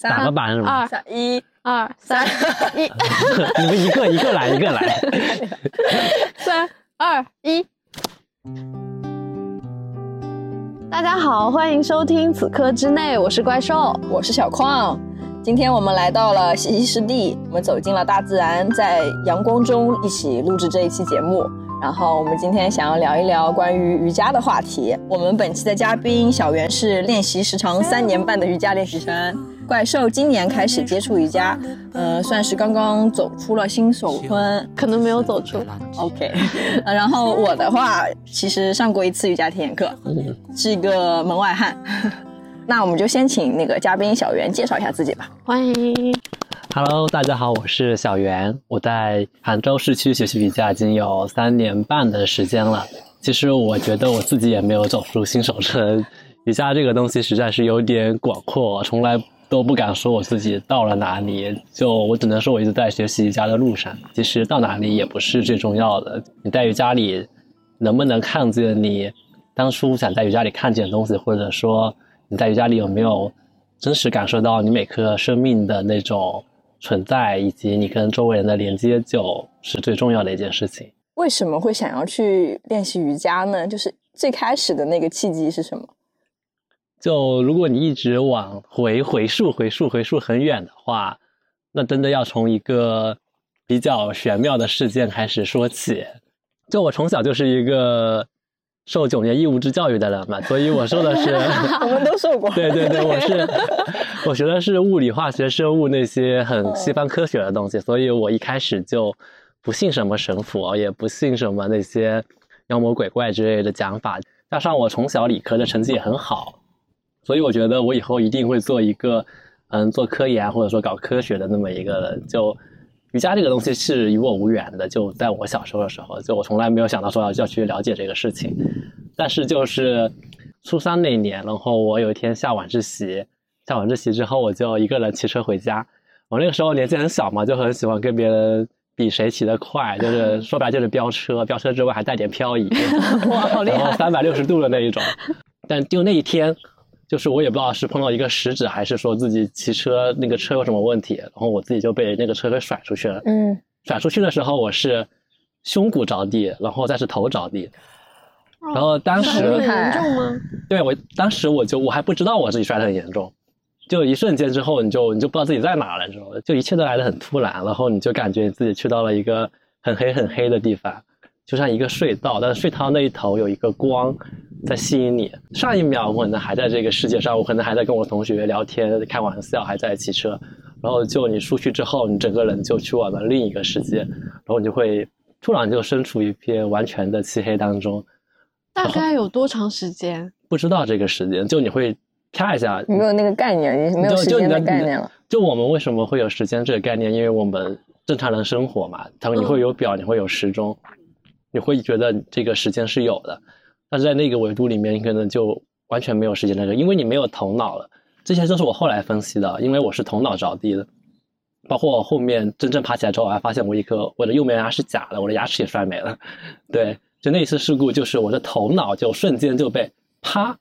打个板是吗？二三一二三一，你们一个一个来，一个来。三二一。大家好，欢迎收听《此刻之内》，我是怪兽。我是小矿。今天我们来到了西溪湿地，我们走进了大自然，在阳光中一起录制这一期节目。然后我们今天想要聊一聊关于瑜伽的话题。我们本期的嘉宾小袁是练习时长三年半的瑜伽练习生，怪兽今年开始接触瑜伽，呃，算是刚刚走出了新手村。可能没有走出。OK，呃然后我的话，其实上过一次瑜伽体验课，是一个门外汉。那我们就先请那个嘉宾小袁介绍一下自己吧。欢迎。Hello，大家好，我是小袁，我在杭州市区学习瑜伽已经有三年半的时间了。其实我觉得我自己也没有走出新手村，瑜伽这个东西实在是有点广阔，从来都不敢说我自己到了哪里。就我只能说我一直在学习瑜伽的路上。其实到哪里也不是最重要的，你在瑜伽里能不能看见你当初想在瑜伽里看见的东西，或者说你在瑜伽里有没有真实感受到你每颗生命的那种。存在以及你跟周围人的连接，就是最重要的一件事情。为什么会想要去练习瑜伽呢？就是最开始的那个契机是什么？就如果你一直往回回溯、回溯、回溯很远的话，那真的要从一个比较玄妙的事件开始说起。就我从小就是一个受九年义务制教育的人嘛，所以我受的是 我们都受过。对对对，我是 我学的是物理、化学、生物那些很西方科学的东西，所以我一开始就不信什么神佛，也不信什么那些妖魔鬼怪之类的讲法。加上我从小理科的成绩也很好，所以我觉得我以后一定会做一个嗯做科研或者说搞科学的那么一个人。就瑜伽这个东西是与我无缘的，就在我小时候的时候，就我从来没有想到说要要去了解这个事情。但是就是初三那年，然后我有一天下晚自习，下晚自习之后我就一个人骑车回家。我那个时候年纪很小嘛，就很喜欢跟别人比谁骑得快，就是 说白了就是飙车，飙车之外还带点漂移，哇，好厉然后害！三百六十度的那一种。但就那一天，就是我也不知道是碰到一个食指，还是说自己骑车那个车有什么问题，然后我自己就被那个车给甩出去了。嗯，甩出去的时候，我是胸骨着地，然后再是头着地。然后当时很严重吗？对我当时我就我还不知道我自己摔得很严重，就一瞬间之后你就你就不知道自己在哪了，你知道吗？就一切都来得很突然，然后你就感觉你自己去到了一个很黑很黑的地方，就像一个隧道，但是隧道那一头有一个光在吸引你。上一秒我可能还在这个世界上，我可能还在跟我同学聊天开玩笑，还在骑车，然后就你出去之后，你整个人就去往了另一个世界，然后你就会突然就身处一片完全的漆黑当中。大概有多长时间？不知道这个时间，就你会啪一下，你没有那个概念，你没有时间的概念了。就我们为什么会有时间这个概念？因为我们正常人生活嘛，他你会有表，你会有时钟，你会觉得这个时间是有的。但是在那个维度里面，你可能就完全没有时间那个，因为你没有头脑了。这些都是我后来分析的，因为我是头脑着地的。包括我后面真正爬起来之后，我还发现我一颗我的右面牙是假的，我的牙齿也摔没了。对，就那一次事故，就是我的头脑就瞬间就被啪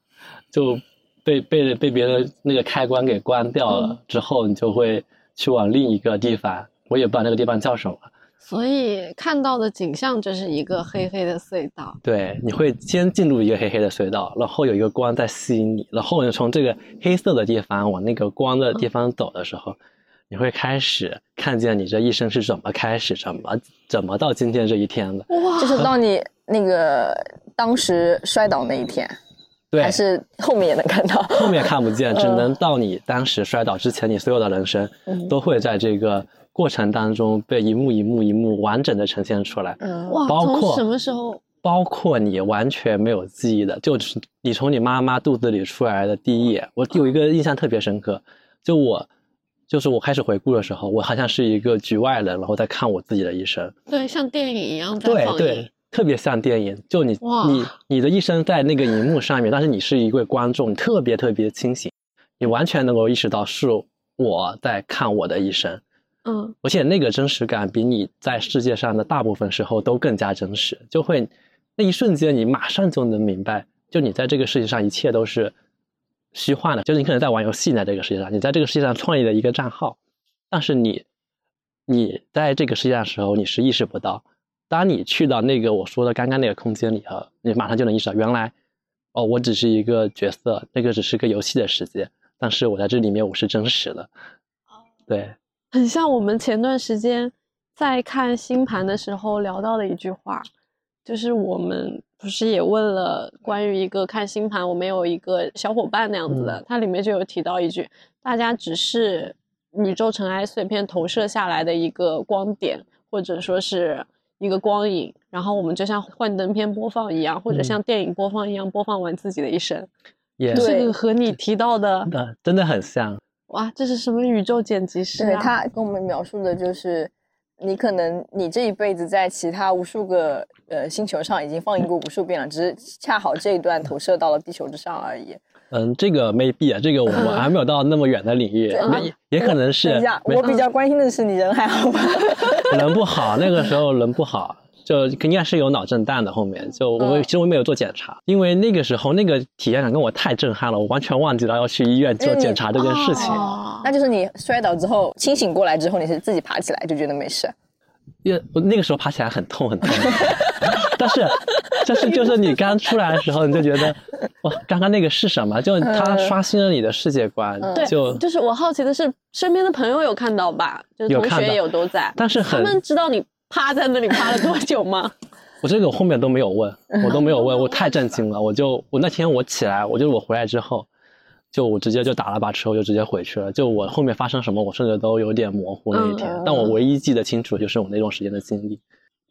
就被被被别的那个开关给关掉了，之后你就会去往另一个地方，我也不知道那个地方叫什么。所以看到的景象就是一个黑黑的隧道。对，你会先进入一个黑黑的隧道，然后有一个光在吸引你，然后你从这个黑色的地方往那个光的地方走的时候，你会开始看见你这一生是怎么开始，怎么怎么到今天这一天的。哇，就是到你那个当时摔倒那一天，对，还是后面也能看到？后面看不见，只能到你当时摔倒之前，你所有的人生嗯都会在这个过程当中被一幕一幕一幕完整的呈现出来。嗯，哇，包括从什么时候？包括你完全没有记忆的，就是你从你妈妈肚子里出来的第一眼，我有一个印象特别深刻，就我，就是我开始回顾的时候，我好像是一个局外人，然后在看我自己的一生，对，像电影一样在放映。对对，特别像电影，就你哇你你的一生在那个荧幕上面，但是你是一位观众，你特别特别清醒，你完全能够意识到是我在看我的一生，嗯，而且那个真实感比你在世界上的大部分时候都更加真实，就会那一瞬间你马上就能明白，就你在这个世界上一切都是虚幻的，就是你可能在玩游戏呢，这个世界上，你在这个世界上创立了一个账号，但是你你在这个世界上的时候，你是意识不到。当你去到那个我说的刚刚那个空间里头，你马上就能意识到，原来哦，我只是一个角色，那个只是个游戏的世界，但是我在这里面我是真实的。对，很像我们前段时间在看星盘的时候聊到的一句话，就是我们不是也问了关于一个看星盘，我们有一个小伙伴那样子的，它里面就有提到一句，大家只是宇宙尘埃碎片投射下来的一个光点，或者说是一个光影，然后我们就像幻灯片播放一样，或者像电影播放一样播放完自己的一生，也这个和你提到的，呃，真的很像。哇，这是什么宇宙剪辑师对啊？他跟我们描述的就是，你可能你这一辈子在其他无数个呃星球上已经放映过无数遍了，只是恰好这一段投射到了地球之上而已。嗯，这个 maybe 啊，这个我们还没有到那么远的领域，也也可能等是一下，我比较关心的是你人还好吧？人不好，那个时候人不好，就应该是有脑震荡的。后面就我嗯其实我没有做检查，因为那个时候那个体验感跟我太震撼了，我完全忘记了要去医院做检查这件事情。哦那就是你摔倒之后清醒过来之后，你是自己爬起来就觉得没事。因为我那个时候爬起来很痛很痛，但是但是就是你刚出来的时候，你就觉得哇，刚刚那个是什么？就它嗯刷新了你的世界观，嗯对，就就是我好奇的是，身边的朋友有看到吧？就是有同学也有都在，但是很们知道你趴在那里趴了多久吗？我这个后面都没有问，我都没有问，我太震惊了。我就我那天我起来，我就我回来之后，就我直接就打了把车，我就直接回去了。就我后面发生什么，我甚至都有点模糊那一天。嗯但我唯一记得清楚就是我那段时间的经历。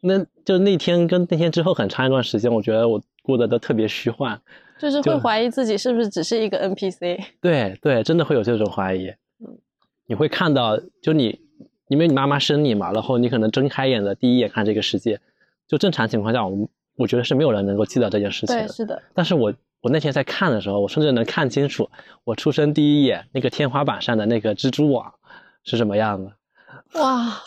那就那天跟那天之后很长一段时间，我觉得我过得都特别虚幻。就是会怀疑自己是不是只是一个 NPC。对对，真的会有这种怀疑。你会看到，就你因为你妈妈生你嘛，然后你可能睁开眼的第一眼看这个世界，就正常情况下，我们我觉得是没有人能够记得这件事情对，的。是的，但是我我那天在看的时候，我甚至能看清楚我出生第一眼那个天花板上的那个蜘蛛网是什么样的。哇，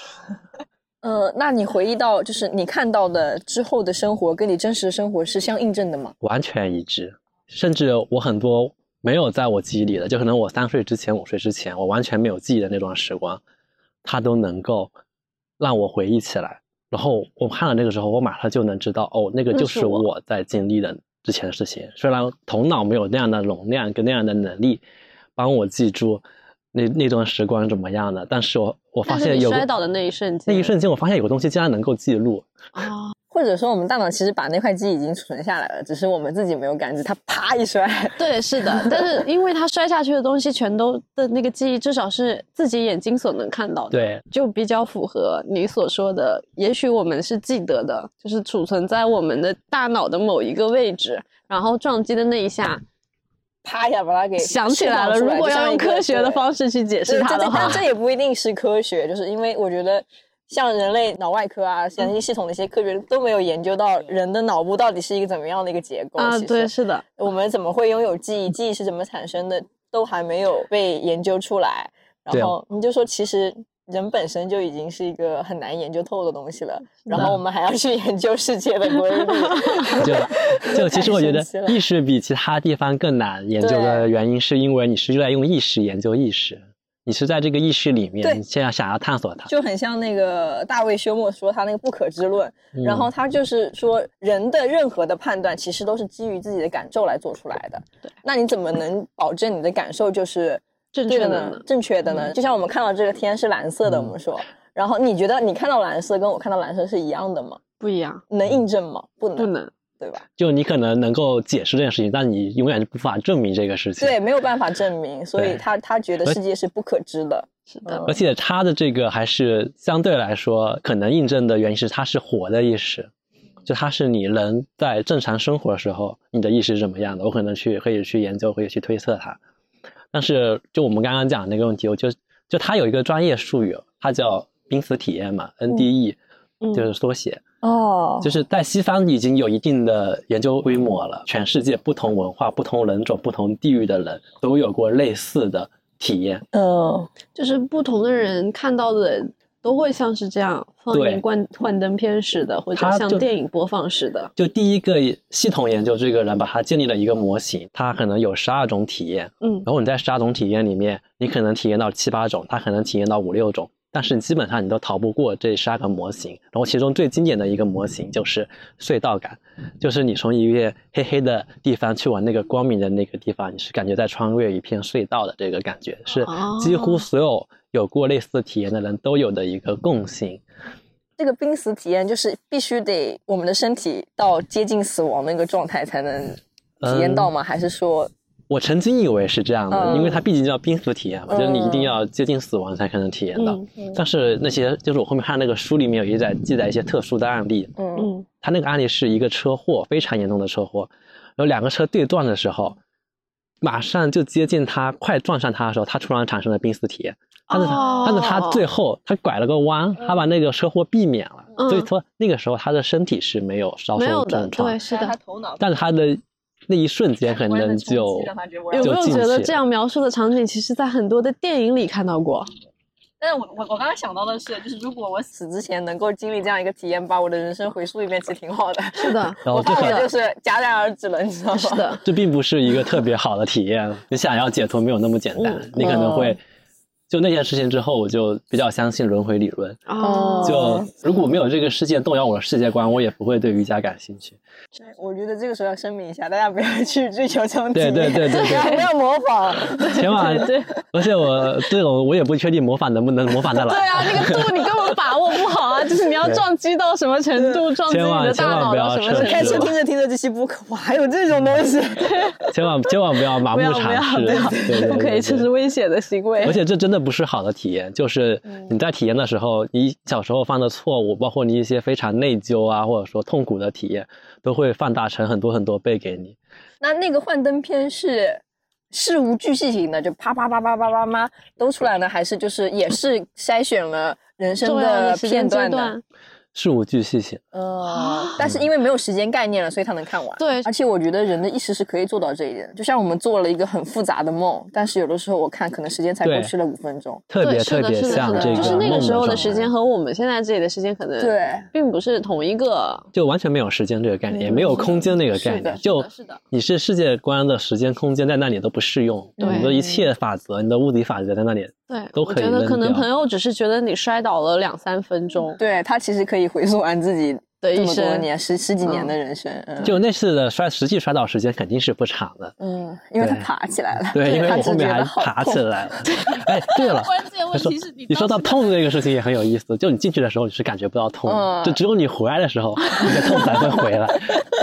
呃，那你回忆到就是你看到的之后的生活，跟你真实的生活是相印证的吗？完全一致，甚至我很多没有在我记忆里的，就可能我三岁之前、五岁之前，我完全没有记忆的那段时光，它都能够让我回忆起来。然后我看了那个时候，我马上就能知道，哦，那个就是我我在经历的之前的事情。虽然头脑没有那样的容量跟那样的能力，帮我记住那那段时光怎么样的，但是我我发现有摔倒的那一瞬间，那一瞬间，我发现有个东西竟然能够记录。啊，或者说我们大脑其实把那块记忆已经储存下来了，只是我们自己没有感知，它啪一摔。对，是的，但是因为它摔下去的东西全都的那个记忆，至少是自己眼睛所能看到的，对，就比较符合你所说的。也许我们是记得的，就是储存在我们的大脑的某一个位置，然后撞击的那一下啪一下把它给想起来了。如果要用科学的方式去解释它的话这也不一定是科学，就是因为我觉得像人类脑外科啊、神经系统的一些科学都没有研究到人的脑部到底是一个怎么样的一个结构。啊，对，是的，我们怎么会拥有记忆，记忆是怎么产生的，都还没有被研究出来。然后你就说，其实人本身就已经是一个很难研究透的东西了，然后我们还要去研究世界的规律，就 就其实我觉得意识比其他地方更难研究的原因，是因为你是在用意识研究意识，你是在这个意识里面，你现在想要探索它。就很像那个大卫休谟说他那个不可知论，嗯然后他就是说人的任何的判断其实都是基于自己的感受来做出来的。对，那你怎么能保证你的感受就是正确的呢？？正确的呢？就像我们看到这个天是蓝色的，嗯我们说，然后你觉得你看到蓝色跟我看到蓝色是一样的吗？不一样，能印证吗？不能，不能。对吧？就你可能能够解释这件事情，但你永远就无法证明这个事情。对，，没有办法证明，所以他他觉得世界是不可知的。是的，嗯而且他的这个还是相对来说可能印证的原因是它是活的意识，就它是你人在正常生活的时候，你的意识是怎么样的，我可能去可以去研究，可以去推测它。但是就我们刚刚讲的那个问题，我就就它有一个专业术语，它叫濒死体验嘛，NDE，、嗯就是缩写。哦就是在西方已经有一定的研究规模了，全世界不同文化、不同人种、不同地域的人都有过类似的体验。嗯，就是不同的人看到的都会像是这样放对映幻幻灯片似的，或者像电影播放似的。就第一个系统研究这个人把他建立了一个模型，他可能有十二种体验，嗯然后你在十二种体验里面，你可能体验到七八种，他可能体验到五六种，但是基本上你都逃不过这十二个模型。然后其中最经典的一个模型就是隧道感，就是你从一个黑黑的地方去往那个光明的那个地方，你是感觉在穿越一片隧道的这个感觉，是几乎哦所有有过类似体验的人都有的一个共性。这个濒死体验就是必须得我们的身体到接近死亡那个状态才能体验到吗？还是说，我曾经以为是这样的，嗯因为它毕竟叫濒死体验嘛，就是你一定要接近死亡才可能体验到。嗯但是那些就是我后面看那个书里面有一在记载一些特殊的案例，嗯嗯他那个案例是一个车祸，非常严重的车祸，然后两个车对撞的时候，马上就接近他快撞上他的时候，他突然产生了濒死体验。但是他，哦但是他最后他拐了个弯，他把那个车祸避免了，嗯所以说那个时候他的身体是没有遭没有的，受重创对，，是的。头脑但是他的那一瞬间可能就有没有觉得这样描述的场景，其实在很多的电影里看到过？但是我我我刚刚想到的是，就是如果我死之前能够经历这样一个体验，把我的人生回溯一遍，其实挺好的。是的，然后这可我怕我就是戛然而止了，你知道吗？是的，这并不是一个特别好的体验。你想要解脱没有那么简单，嗯你可能会就那件事情之后，我就比较相信轮回理论。哦，就如果没有这个事件动摇我的世界观，我也不会对瑜伽感兴趣。对，我觉得这个时候要声明一下，大家不要去追求这种 对，对对对对 不要模仿。千万，而且我这种我也不确定模仿能不能模仿得来。对啊，那个度你根 本把握不好啊，就是你要撞击到什么程度，撞击你的大脑到什么程千万不要开车。听着听着这期播客，哇，还有这种东西。千万千万不要盲目尝试，不可以，这是危险的行为而。且这真的不是好的体验，就是你在体验的时候，你小时候犯的错误，包括你一些非常内疚啊，或者说痛苦的体验，都会放大成很多很多倍给你。那那个幻灯片是事无巨细型的，就啪啪啪啪啪啪啪都出来呢，还是就是也是筛选了人生的片段的？段，事无巨细写，呃，但是因为没有时间概念了，所以他能看完。对而且我觉得人的意识是可以做到这一点。就像我们做了一个很复杂的梦，但是有的时候我看可能时间才过去了五分钟。特别特别像这就是那个时候的时间和我们现在这里的时间可能对，并不是同一个。就完全没有时间这个概念，也没有空间那个概念，就是的，你是世界观的时间空间在那里都不适用，对你的一切法则，你的物理法则在那里对，都可以我觉得可能朋友只是觉得你摔倒了两三分钟对他其实可以回溯完自己这么多的一生，年十十几年的人生。嗯，就那次的摔实际摔倒时间肯定是不长的，嗯，因为他爬起来了。对，因为我后面还爬起来了。哎，对了，关键问题是你你说到痛这个事情也很有意思，就你进去的时候你是感觉不到痛就只有你回来的时候，你的痛才会回来。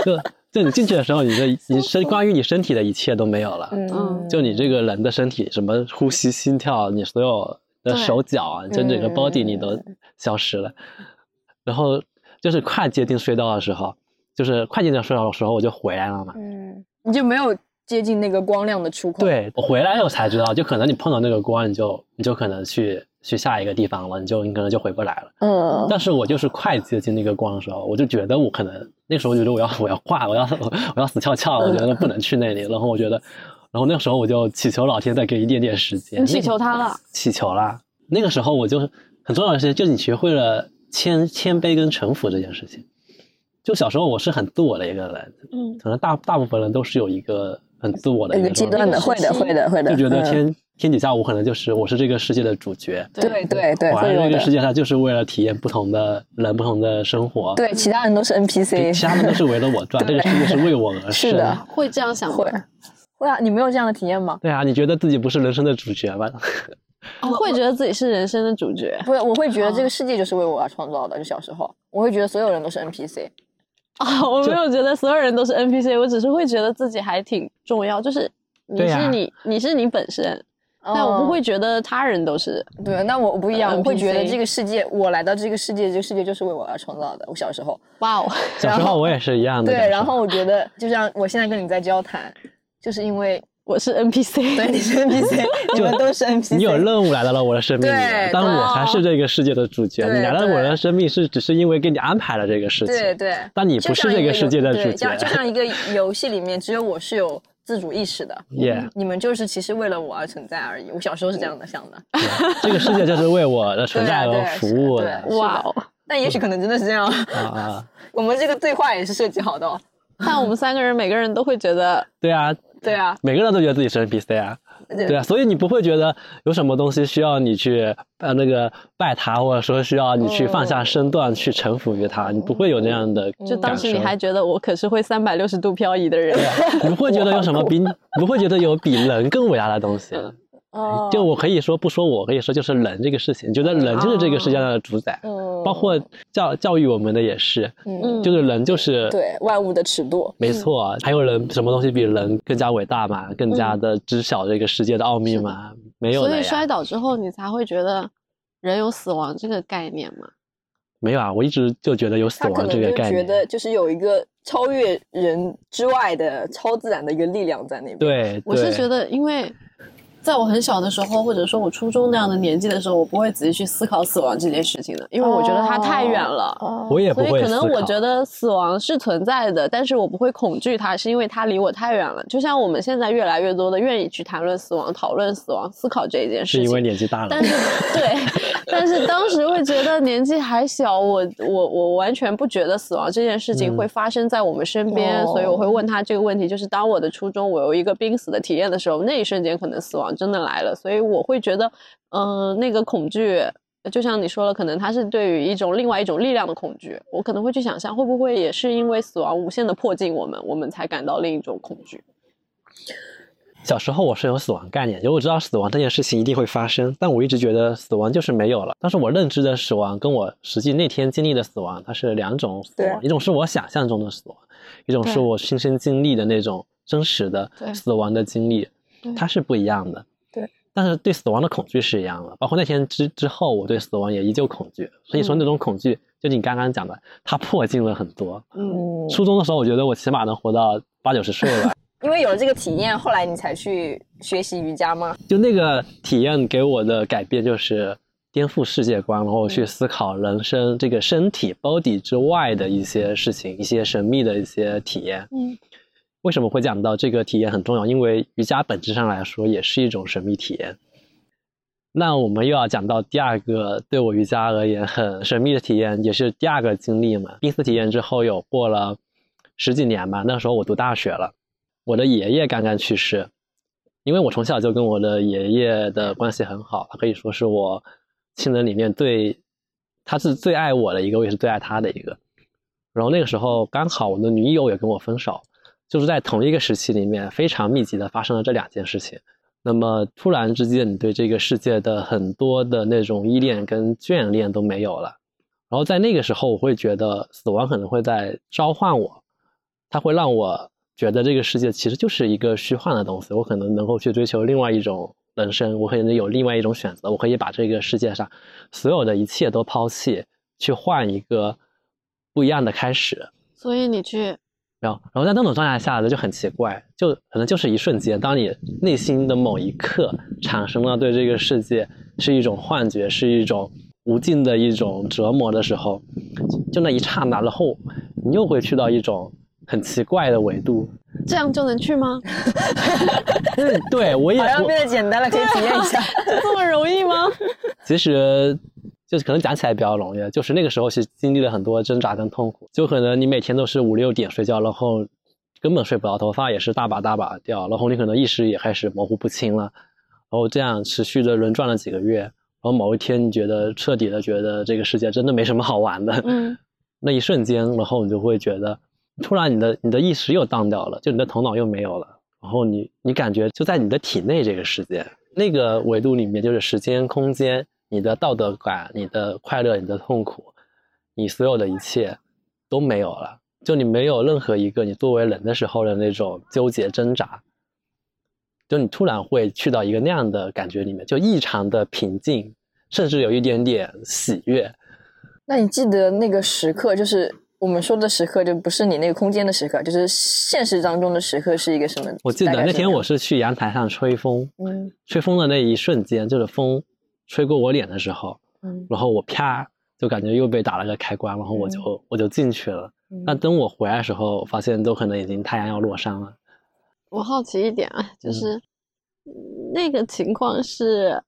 就就你进去的时候，你的你身关于你身体的一切都没有了，嗯。就你这个人的身体，什么呼吸、心跳，你所有的手脚啊，就整个嗯。body 你都消失了。然后就是快接近隧道的时候，就是快接近隧道的时候，我就回来了嘛。嗯，你就没有接近那个光亮的出口。，对我回来我才知道，就可能你碰到那个光，你就你就可能去去下一个地方了，你就你可能就回不来了。嗯，但是我就是快接近那个光的时候，我就觉得我可能那时候觉得我要我要挂，我要 我要死翘翘，我觉得不能去那里。然后我觉得，然后那时候我就祈求老天再给一点点时间。你祈求他了，祈求了。那个时候我就很重要的事情，就是你学会了谦谦卑跟臣服这件事情。就小时候我是很自我的一个人，嗯，可能大大部分人都是有一个很自我的一个阶段的，会的，会的，会的，就觉得嗯天、天底下我可能就是我是这个世界的主角，对对对，我来这个世。界上就是为了体验不同的人、不同的生活，对，其他人都是，NPC，其他人都是围着我转，这个世界是为我而生。是的，会这样想会会啊，你没有这样的体验吗？对啊，你觉得自己不是人生的主角吗？我 会觉得自己是人生的主角不是，我会觉得这哦个世界就是为我而创造的。就小时候，我会觉得所有人都是 NPC。啊！我没有觉得所有人都是 NPC，我只是会觉得自己还挺重要，就是你是你，你是你本身，但我不会觉得他人都是。哦对，那我不一样，呃我会觉得这个世界，我来到这个世界，这个世界就是为我而创造的。我小时候，哇哦，小时候我也是一样的。对，然后我觉得，就像我现在跟你在交谈，就是因为我是 NPC，对你是 NPC，你们都是 NPC，你有任务来到了我的生命里对，但我才是这个世界的主角。你来到我的生命是只是因为给你安排了这个事情。对对，但你不是这个世界的主角就像一个游对，就像一个游戏里面只有我是有自主意识的。耶，你们就是其实为了我而存在而已。我小时候是这样的想的，这个世界就是为我的存在而服务的 哇哦！但也许可能真的是这样。啊啊！我们这个对话也是设计好的哦。但我们三个人每个人都会觉得，对啊，对啊，每个人都觉得自己是 NPC 啊，对。啊，所以你不会觉得有什么东西需要你去呃那个拜他，或者说需要你去放下身段去臣服于他，你不会有那样的就当时你还觉得我可是会三百六十度漂移的人。你不会觉得有什么比 你不会觉得有比人更伟大的东西。哦就我可以说不说我可以说就是人这个事情，觉得人就是这个世界上的主宰，嗯包括教教育我们的也是，嗯，就是人就是对万物的尺度。没错，啊还有人什么东西比人更加伟大嘛？更加的知晓这个世界的奥秘嘛？没有所以摔，倒之后，你才会觉得人有死亡这个概念嘛？没有啊！我一直就觉得有死亡这个概念。觉得就是有一个超越人之外的超自然的一个力量在那边。，对，我是觉得，因为在我很小的时候，或者说我初中那样的年纪的时候，我不会仔细去思考死亡这件事情的，因为我觉得它太远了。哦我也不会所以可能我觉得死亡是存在的，但是我不会恐惧它，是因为它离我太远了。就像我们现在越来越多的愿意去谈论死亡、讨论死亡、思考这一件事情，是因为年纪大了但。是 对，但是当时会觉得年纪还小，我我我完全不觉得死亡这件事情嗯会发生在我们身边，哦所以我会问他这个问题，就是当我的初中我有一个濒死的体验的时候，那一瞬间可能死亡真的来了，所以我会觉得，嗯、那个恐惧。就像你说了，可能它是对于一种另外一种力量的恐惧，我可能会去想象，会不会也是因为死亡无限的迫近我们，我们才感到另一种恐惧。小时候我是有死亡概念，就我知道死亡这件事情一定会发生，但我一直觉得死亡就是没有了。但是我认知的死亡跟我实际那天经历的死亡，它是两种死亡，一种是我想象中的死亡，一种是我亲身经历的那种真实的死亡的经历，它是不一样的。对，但是对死亡的恐惧是一样的，包括那天之之后，我对死亡也依旧恐惧。所以说嗯那种恐惧，就你刚刚讲的，它破镜了很多。嗯，嗯，初中的时候，我觉得我起码能活到八九十岁了。因为有了这个体验，后来你才去学习瑜伽吗？就那个体验给我的改变，就是颠覆世界观，然后去思考人生这个身体 body 之外的一些事情，一些神秘的一些体验。嗯，为什么会讲到这个体验很重要？因为瑜伽本质上来说也是一种神秘体验。那我们又要讲到第二个对我瑜伽而言很神秘的体验，也是第二个经历嘛。濒死体验之后有过了十几年吧，那时候我读大学了，我的爷爷刚刚去世，因为我从小就跟我的爷爷的关系很好，他可以说是我亲人里面最，他是最爱我的一个，我也是最爱他的一个。然后那个时候刚好我的女友也跟我分手，就是在同一个时期里面非常密集的发生了这两件事情。那么突然之间，你对这个世界的很多的那种依恋跟眷恋都没有了。然后在那个时候，我会觉得死亡可能会在召唤我，它会让我觉得这个世界其实就是一个虚幻的东西，我可能能够去追求另外一种人生，我可能有另外一种选择，我可以把这个世界上所有的一切都抛弃，去换一个不一样的开始。所以你去然后，然后在那种状态下呢，就很奇怪，就可能就是一瞬间，当你内心的某一刻产生了对这个世界是一种幻觉，是一种无尽的一种折磨的时候，就那一刹那，然后你又会去到一种很奇怪的维度。这样就能去吗？嗯，对我也我好像变得简单了，可以体验一下。这么容易吗？其实就是可能讲起来比较容易，就是那个时候是经历了很多挣扎跟痛苦，就可能你每天都是五六点睡觉，然后根本睡不着，头发也是大把大把掉，然后你可能意识也开始模糊不清了，然后这样持续的轮转了几个月，然后某一天你觉得彻底的觉得这个世界真的没什么好玩的，嗯，那一瞬间，然后你就会觉得，突然你的你的意识又荡掉了，就你的头脑又没有了，然后你你感觉就在你的体内这个世界。那个维度里面，就是时间、空间、你的道德感、你的快乐、你的痛苦，你所有的一切都没有了，就你没有任何一个你作为人的时候的那种纠结挣扎，就你突然会去到一个那样的感觉里面，就异常的平静，甚至有一点点喜悦。那你记得那个时刻，就是我们说的时刻，就不是你那个空间的时刻，就是现实当中的时刻是一个什么？我记得那天我是是去阳台上吹风，嗯吹风的那一瞬间，就是风吹过我脸的时候，嗯然后我啪就感觉又被打了个开关，然后我就、我就进去了。那等我回来的时候，发现都可能已经太阳要落山了。我好奇一点啊，嗯就是、嗯那个情况是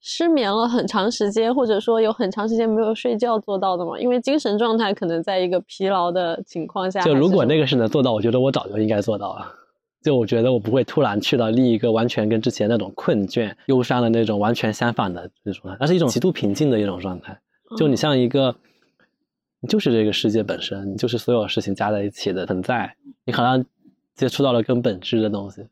失眠了很长时间，或者说有很长时间没有睡觉做到的吗？因为精神状态可能在一个疲劳的情况下就如果那个是能做到，我觉得我早就应该做到了。就我觉得我不会突然去到另一个完全跟之前那种困倦、忧伤的那种完全相反的那种状态，而是一种极度平静的一种状态。就你嗯像一个，你就是这个世界本身，你就是所有事情加在一起的存在，你好像接触到了更本质的东西。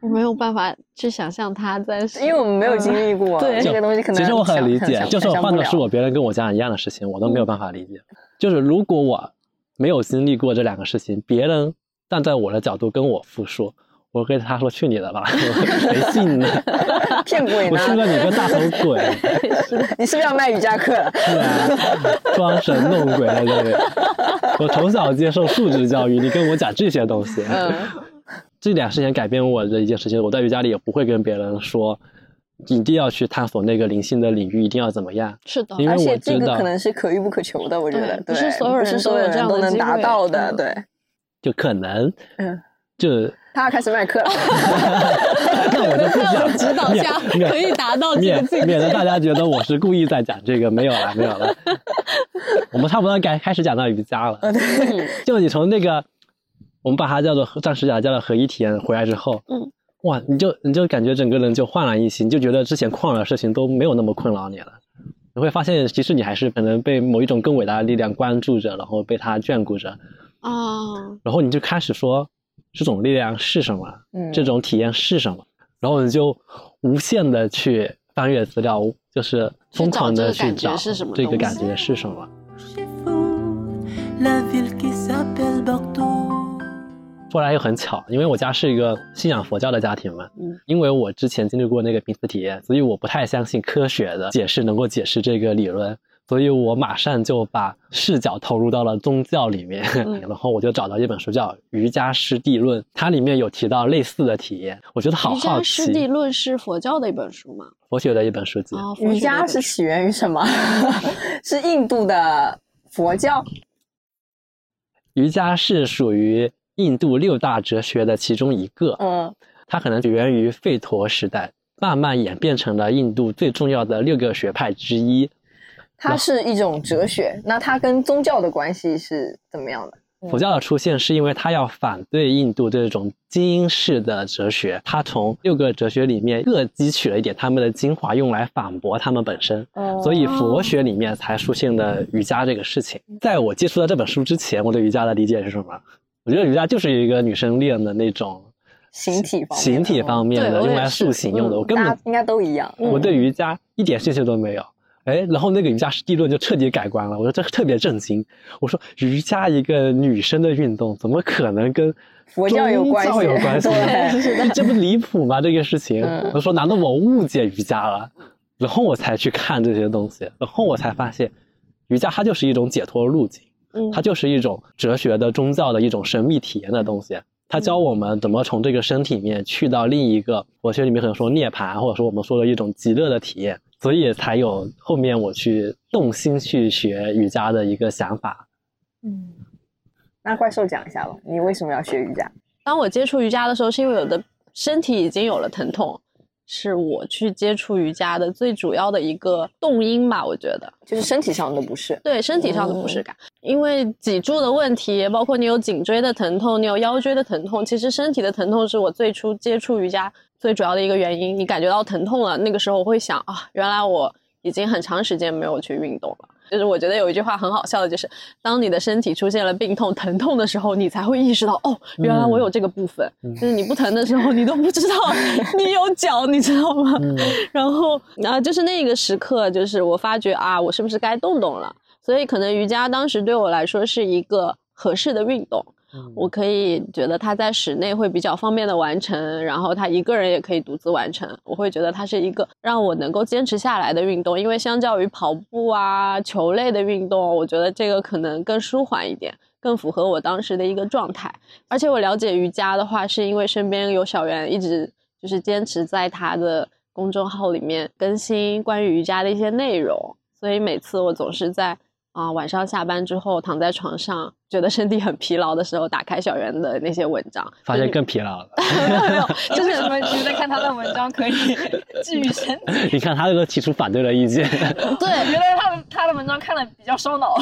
我没有办法去想象他在，因为我们没有经历过对这个东西，可能其实我很理解，就是换的是我别人跟我讲一样的事情，我都没有办法理解。就是如果我没有经历过这两个事情，别人站在我的角度跟我复述，我跟他说去你的吧，谁信呢？骗鬼呢我？信了你个大头鬼！是的，你是不是要卖瑜伽课了？是啊，装神弄鬼在这里。我从小接受素质教育，你跟我讲这些东西，嗯，这点事情改变我的一件事情。我在瑜伽里也不会跟别人说，一定要去探索那个灵性的领域，一定要怎么样。是的，因为而且我知道这个可能是可遇不可求的，我觉得对，不是所有人都不是所有有这样人都能达到的，嗯对。就可能，嗯，就他要开始卖课了，那我就不讲指导下可以达到这个免境界免得大家觉得我是故意在讲这个，没有了，没有了。我们差不多该开始讲到瑜伽了。嗯就你从那个，我们把它叫做暂时讲叫做合一体验回来之后，嗯，哇，你就你就感觉整个人就焕然一新，你就觉得之前困扰的事情都没有那么困扰你了。你会发现，其实你还是可能被某一种更伟大的力量关注着，然后被它眷顾着，啊，然后你就开始说这种力量是什么，嗯。这种体验是什么，然后你就无限的去翻阅资料，就是疯狂的去找这个感觉是什么东西这个感觉是什么。Chez vous, la ville qui s'appelle Bordeaux. 说来又很巧，因为我家是一个信仰佛教的家庭嘛，嗯，因为我之前经历过那个濒死体验，所以我不太相信科学的解释能够解释这个理论，所以我马上就把视角投入到了宗教里面，嗯 然后我就找到一本书叫《瑜伽师地论》，它里面有提到类似的体验，我觉得好好奇瑜伽师地，论是佛教的一本书吗？佛学的一本书籍。瑜伽是起源于什么？是印度的佛教。瑜伽是属于印度六大哲学的其中一个，嗯它可能起源于吠陀时代，慢慢演变成了印度最重要的六个学派之一。它是一种哲学，那它跟宗教的关系是怎么样的？佛教的出现是因为它要反对印度这种精英式的哲学，它从六个哲学里面各汲取了一点他们的精华，用来反驳他们本身。哦所以佛学里面才出现了瑜伽这个事情。在我接触到这本书之前，我对瑜伽的理解是什么？我觉得瑜伽就是一个女生练的那种形体方面形体方面的，用来塑形用的。嗯我根本大家应该都一样。我对瑜伽一点兴趣都没有。哎，然后那个瑜伽师地论就彻底改观了，我说这特别震惊。我说瑜伽一个女生的运动，怎么可能跟佛教有关系有关系？对这不离谱吗？这个事情，嗯我说难道我误解瑜伽了？然后我才去看这些东西，然后我才发现，瑜伽它就是一种解脱路径。嗯，它就是一种哲学的、宗教的一种神秘体验的东西。它教我们怎么从这个身体里面去到另一个，佛学里面可能说涅槃，或者说我们说的一种极乐的体验，所以才有后面我去动心去学瑜伽的一个想法。嗯，那怪兽讲一下吧，你为什么要学瑜伽？当我接触瑜伽的时候，是因为我的身体已经有了疼痛，是我去接触瑜伽的最主要的一个动因吧，我觉得。就是身体上的不适。对身体上的不适感，因为脊柱的问题，包括你有颈椎的疼痛，你有腰椎的疼痛，其实身体的疼痛是我最初接触瑜伽最主要的一个原因。你感觉到疼痛了，那个时候我会想啊，原来我已经很长时间没有去运动了。就是我觉得有一句话很好笑的，就是当你的身体出现了病痛、疼痛的时候，你才会意识到哦，原来我有这个部分。嗯就是你不疼的时候，你都不知道 你有脚，你知道吗？嗯 然后啊，就是那个时刻，就是我发觉啊，我是不是该动动了？所以可能瑜伽当时对我来说是一个合适的运动，我可以觉得它在室内会比较方便的完成，然后他一个人也可以独自完成。我会觉得它是一个让我能够坚持下来的运动，因为相较于跑步啊、球类的运动，我觉得这个可能更舒缓一点。更符合我当时的一个状态，而且我了解瑜伽的话，是因为身边有小袁一直就是坚持在他的公众号里面更新关于瑜伽的一些内容，所以每次我总是在啊、晚上下班之后躺在床上，觉得身体很疲劳的时候，打开小袁的那些文章，发现更疲劳了。没有没有，就是什么觉得看他的文章可以 治愈身体？你看他这个提出反对的意见，对，我觉得他的他的文章看的比较烧脑。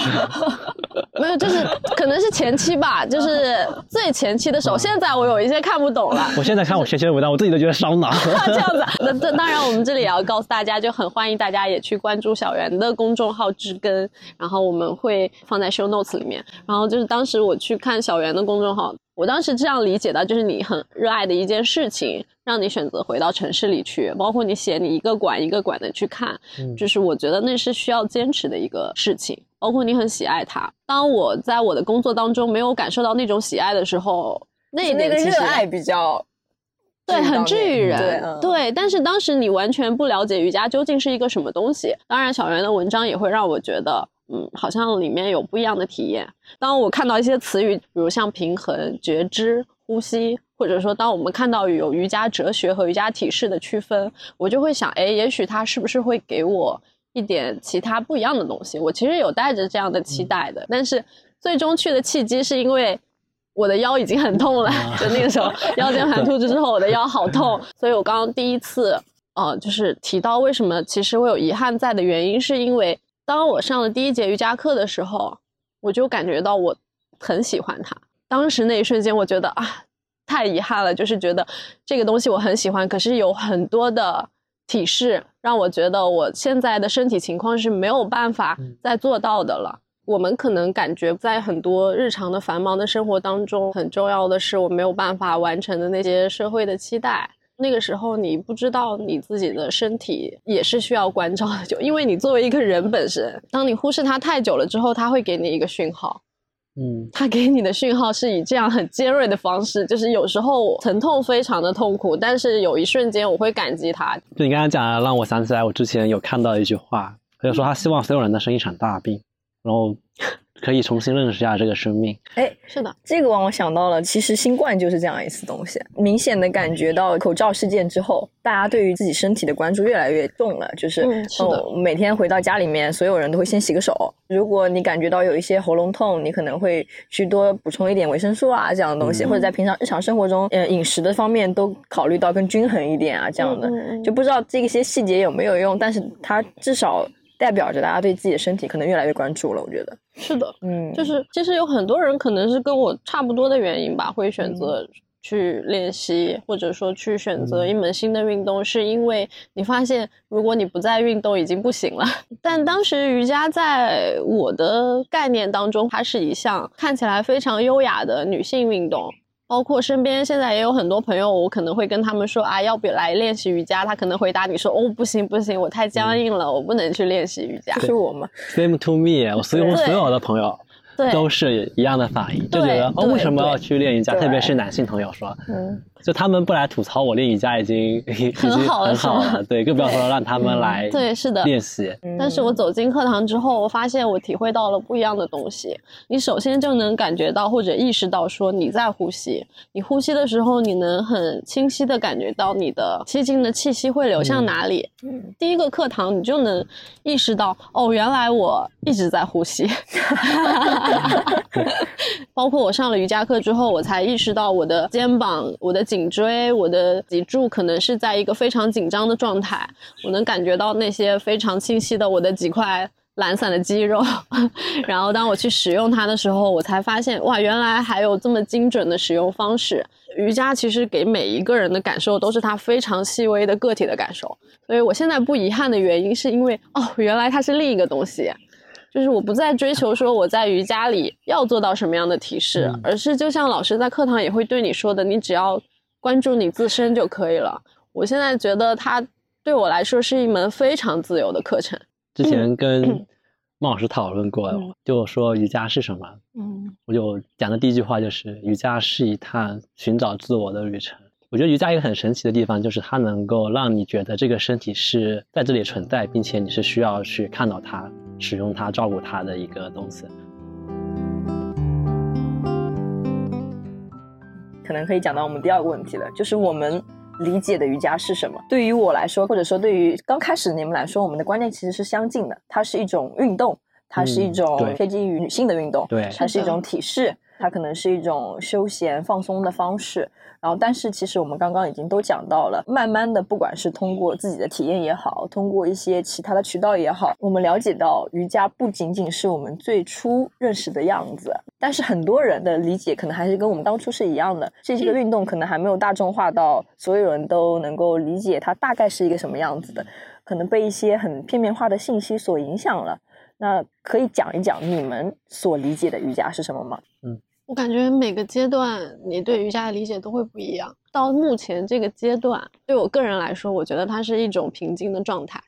没有，就是可能是前期吧，就是最前期的时候。现在我有一些看不懂了，我现在看我学习的文章，我自己都觉得烧脑。这样子啊。那这当然，我们这里也要告诉大家，就很欢迎大家也去关注小袁的公众号“知根”，然后我们会放在 show notes 里面。然后就是当时我去看小袁的公众号，我当时这样理解的，就是你很热爱的一件事情，让你选择回到城市里去，包括你写你一个馆一个馆的去看，嗯就是我觉得那是需要坚持的一个事情。包括你很喜爱它，当我在我的工作当中没有感受到那种喜爱的时候，那一那个点其实热爱比较对，很治愈人。对嗯对，但是当时你完全不了解瑜伽究竟是一个什么东西。当然，小袁的文章也会让我觉得，嗯，好像里面有不一样的体验。当我看到一些词语，比如像平衡、觉知、呼吸，或者说当我们看到有瑜伽哲学和瑜伽体式的区分，我就会想，哎，也许它是不是会给我一点其他不一样的东西？我其实有带着这样的期待的，但是最终去的契机是因为。我的腰已经很痛了，就那个时候 腰间盘突出之后，我的腰好痛，所以我刚刚第一次，呃，就是提到为什么其实我有遗憾在的原因，是因为当我上了第一节瑜伽课的时候，我就感觉到我很喜欢它。当时那一瞬间，我觉得啊，太遗憾了，就是觉得这个东西我很喜欢，可是有很多的体式让我觉得我现在的身体情况是没有办法再做到的了。我们可能感觉在很多日常的繁忙的生活当中，很重要的是我没有办法完成的那些社会的期待。那个时候，你不知道你自己的身体也是需要关照的，就因为你作为一个人本身，当你忽视它太久了之后，它会给你一个讯号。嗯，他给你的讯号是以这样很尖锐的方式，就是有时候疼痛非常的痛苦，但是有一瞬间我会感激他。就你刚刚讲的，让我想起来我之前有看到一句话，他就说他希望所有人都生一场大病，然后可以重新认识一下这个生命。哎，是的，这个让我想到了，其实新冠就是这样一次东西。明显的感觉到口罩事件之后，大家对于自己身体的关注越来越重了。就是，嗯是的哦每天回到家里面，所有人都会先洗个手。如果你感觉到有一些喉咙痛，你可能会去多补充一点维生素啊这样的东西，嗯或者在平常日常生活中，呃，饮食的方面都考虑到更均衡一点啊这样的。嗯嗯嗯就不知道这些细节有没有用，但是它至少代表着大家对自己的身体可能越来越关注了。我觉得，是的，嗯，就是其实有很多人可能是跟我差不多的原因吧，会选择去练习，或者说去选择一门新的运动，是因为你发现如果你不再运动已经不行了。但当时瑜伽在我的概念当中，它是一项看起来非常优雅的女性运动。包括身边现在也有很多朋友，我可能会跟他们说啊，要不来练习瑜伽？他可能回答你说，哦，不行不行，我太僵硬了，我不能去练习瑜伽。是我吗，Same to me，我所有对所有的朋友，都是一样的反应，就觉得哦，为什么要去练瑜伽？特别是男性朋友说，嗯。就他们不来吐槽我练瑜伽已经很好了很好是吗了，对，更不要说让他们来对是的练习。但是我走进课堂之后，我发现我体会到了不一样的东西。你首先就能感觉到或者意识到，说你在呼吸。你呼吸的时候，你能很清晰的感觉到你的吸进的气息会流向哪里。嗯第一个课堂，你就能意识到，哦，原来我一直在呼吸。包括我上了瑜伽课之后，我才意识到我的肩膀、我的颈椎、我的脊柱可能是在一个非常紧张的状态。我能感觉到那些非常清晰的我的几块懒散的肌肉。然后当我去使用它的时候，我才发现，哇，原来还有这么精准的使用方式。瑜伽其实给每一个人的感受都是它非常细微的个体的感受。所以我现在不遗憾的原因，是因为哦，原来它是另一个东西。就是我不再追求说我在瑜伽里要做到什么样的体式，嗯而是就像老师在课堂也会对你说的，你只要关注你自身就可以了。我现在觉得它对我来说是一门非常自由的课程。之前跟孟老师讨论过嗯，就说瑜伽是什么，嗯我就讲的第一句话就是瑜伽是一趟寻找自我的旅程。我觉得瑜伽一个很神奇的地方，就是它能够让你觉得这个身体是在这里存在，并且你是需要去看到它、使用它、照顾它的一个东西。可能可以讲到我们第二个问题了，就是我们理解的瑜伽是什么？对于我来说，或者说对于刚开始的你们来说，我们的观念其实是相近的。它是一种运动，它是一种贴近于女性的运动，对它是一种体式，它可能是一种休闲放松的方式。然后，但是其实我们刚刚已经都讲到了，慢慢的，不管是通过自己的体验也好，通过一些其他的渠道也好，我们了解到瑜伽不仅仅是我们最初认识的样子，但是很多人的理解可能还是跟我们当初是一样的，这些个运动可能还没有大众化到所有人都能够理解它大概是一个什么样子的，可能被一些很片面化的信息所影响了。那可以讲一讲你们所理解的瑜伽是什么吗？嗯我感觉每个阶段你对瑜伽的理解都会不一样。到目前这个阶段，对我个人来说，我觉得它是一种平静的状态。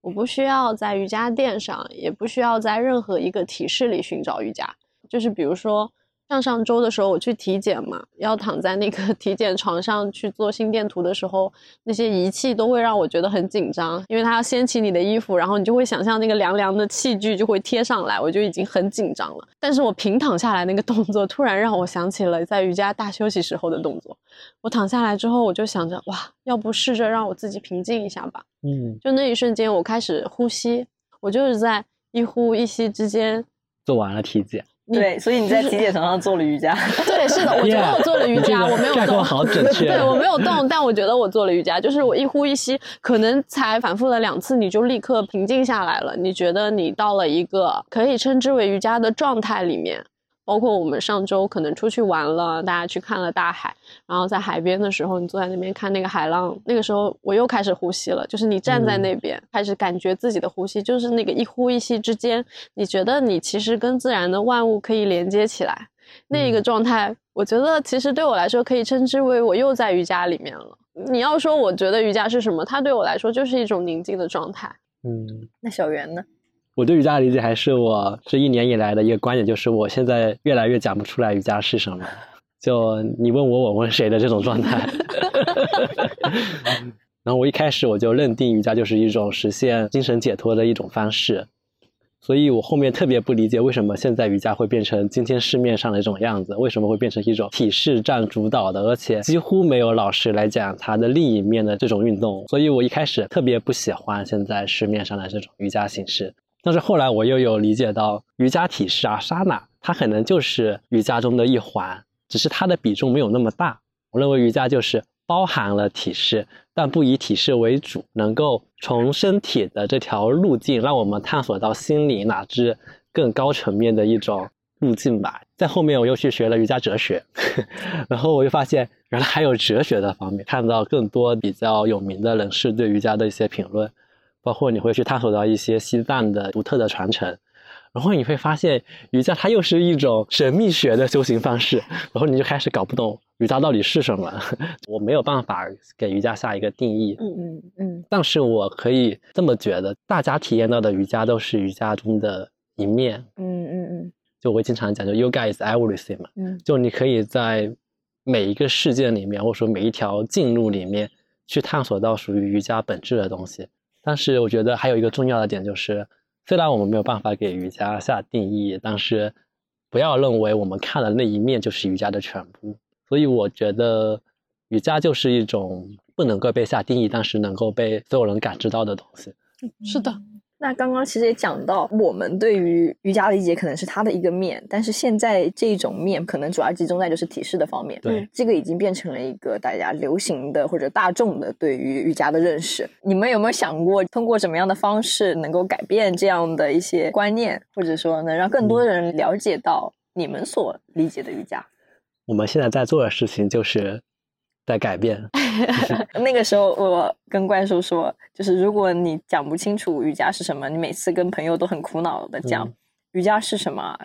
我不需要在瑜伽垫上，也不需要在任何一个体式里寻找瑜伽。就是比如说，上上周的时候我去体检嘛，要躺在那个 体检床上去做心电图的时候，那些仪器都会让我觉得很紧张，因为它要掀起你的衣服，然后你就会想象那个凉凉的器具就会贴上来，我就已经很紧张了。但是我平躺下来那个动作，突然让我想起了在瑜伽大休息时候的动作。我躺下来之后，我就想着，哇，要不试着让我自己平静一下吧。嗯，就那一瞬间，我开始呼吸，我就是在一呼一吸之间，做完了体检，你对，所以你在就是体检床上做了瑜伽。对，是的，我觉得我做了瑜伽，我没有动，好准确。对我没有动，但我觉得我做了瑜伽，就是我一呼一吸，可能才反复了两次，你就立刻平静下来了。你觉得你到了一个可以称之为瑜伽的状态里面。包括我们上周可能出去玩了，大家去看了大海，然后在海边的时候，你坐在那边看那个海浪，那个时候我又开始呼吸了，就是你站在嗯那边、开始感觉自己的呼吸，就是那个一呼一吸之间，你觉得你其实跟自然的万物可以连接起来，那一个状态，我觉得其实对我来说可以称之为我又在瑜伽里面了。你要说我觉得瑜伽是什么，它对我来说就是一种宁静的状态。嗯，那小圆呢？我对瑜伽的理解还是我这一年以来的一个观点，就是我现在越来越讲不出来瑜伽是什么。就你问我，我问谁的这种状态。然后我一开始我就认定瑜伽就是一种实现精神解脱的一种方式，所以我后面特别不理解为什么现在瑜伽会变成今天市面上的一种样子，为什么会变成一种体式占主导的，而且几乎没有老师来讲它的另一面的这种运动。所以我一开始特别不喜欢现在市面上的这种瑜伽形式。但是后来我又有理解到，瑜伽体式啊，沙那，它可能就是瑜伽中的一环，只是它的比重没有那么大。我认为瑜伽就是包含了体式，但不以体式为主，能够从身体的这条路径，让我们探索到心理乃至更高层面的一种路径吧。在后面我又去学了瑜伽哲学，然后我就发现原来还有哲学的方面，看到更多比较有名的人士对瑜伽的一些评论。包括你会去探索到一些西藏的独特的传承，然后你会发现瑜伽它又是一种神秘学的修行方式，然后你就开始搞不懂瑜伽到底是什么。我没有办法给瑜伽下一个定义，嗯嗯嗯但是我可以这么觉得，大家体验到的瑜伽都是瑜伽中的一面。嗯嗯嗯就我会经常讲，就 yoga is everything 嘛，嗯就你可以在每一个事件里面，或者说每一条径路里面去探索到属于瑜伽本质的东西。但是我觉得还有一个重要的点就是，虽然我们没有办法给瑜伽下定义，但是不要认为我们看的那一面就是瑜伽的全部。所以我觉得瑜伽就是一种不能够被下定义，但是能够被所有人感知到的东西。是的，那刚刚其实也讲到，我们对于瑜伽的理解可能是它的一个面，但是现在这种面可能主要集中在就是体式的方面。对，这个已经变成了一个大家流行的或者大众的对于瑜伽的认识。你们有没有想过，通过什么样的方式能够改变这样的一些观念，或者说能让更多的人了解到你们所理解的瑜伽？我们现在在做的事情就是在改变。那个时候，我跟怪兽说，就是如果你讲不清楚瑜伽是什么，你每次跟朋友都很苦恼的讲。嗯瑜伽是什么？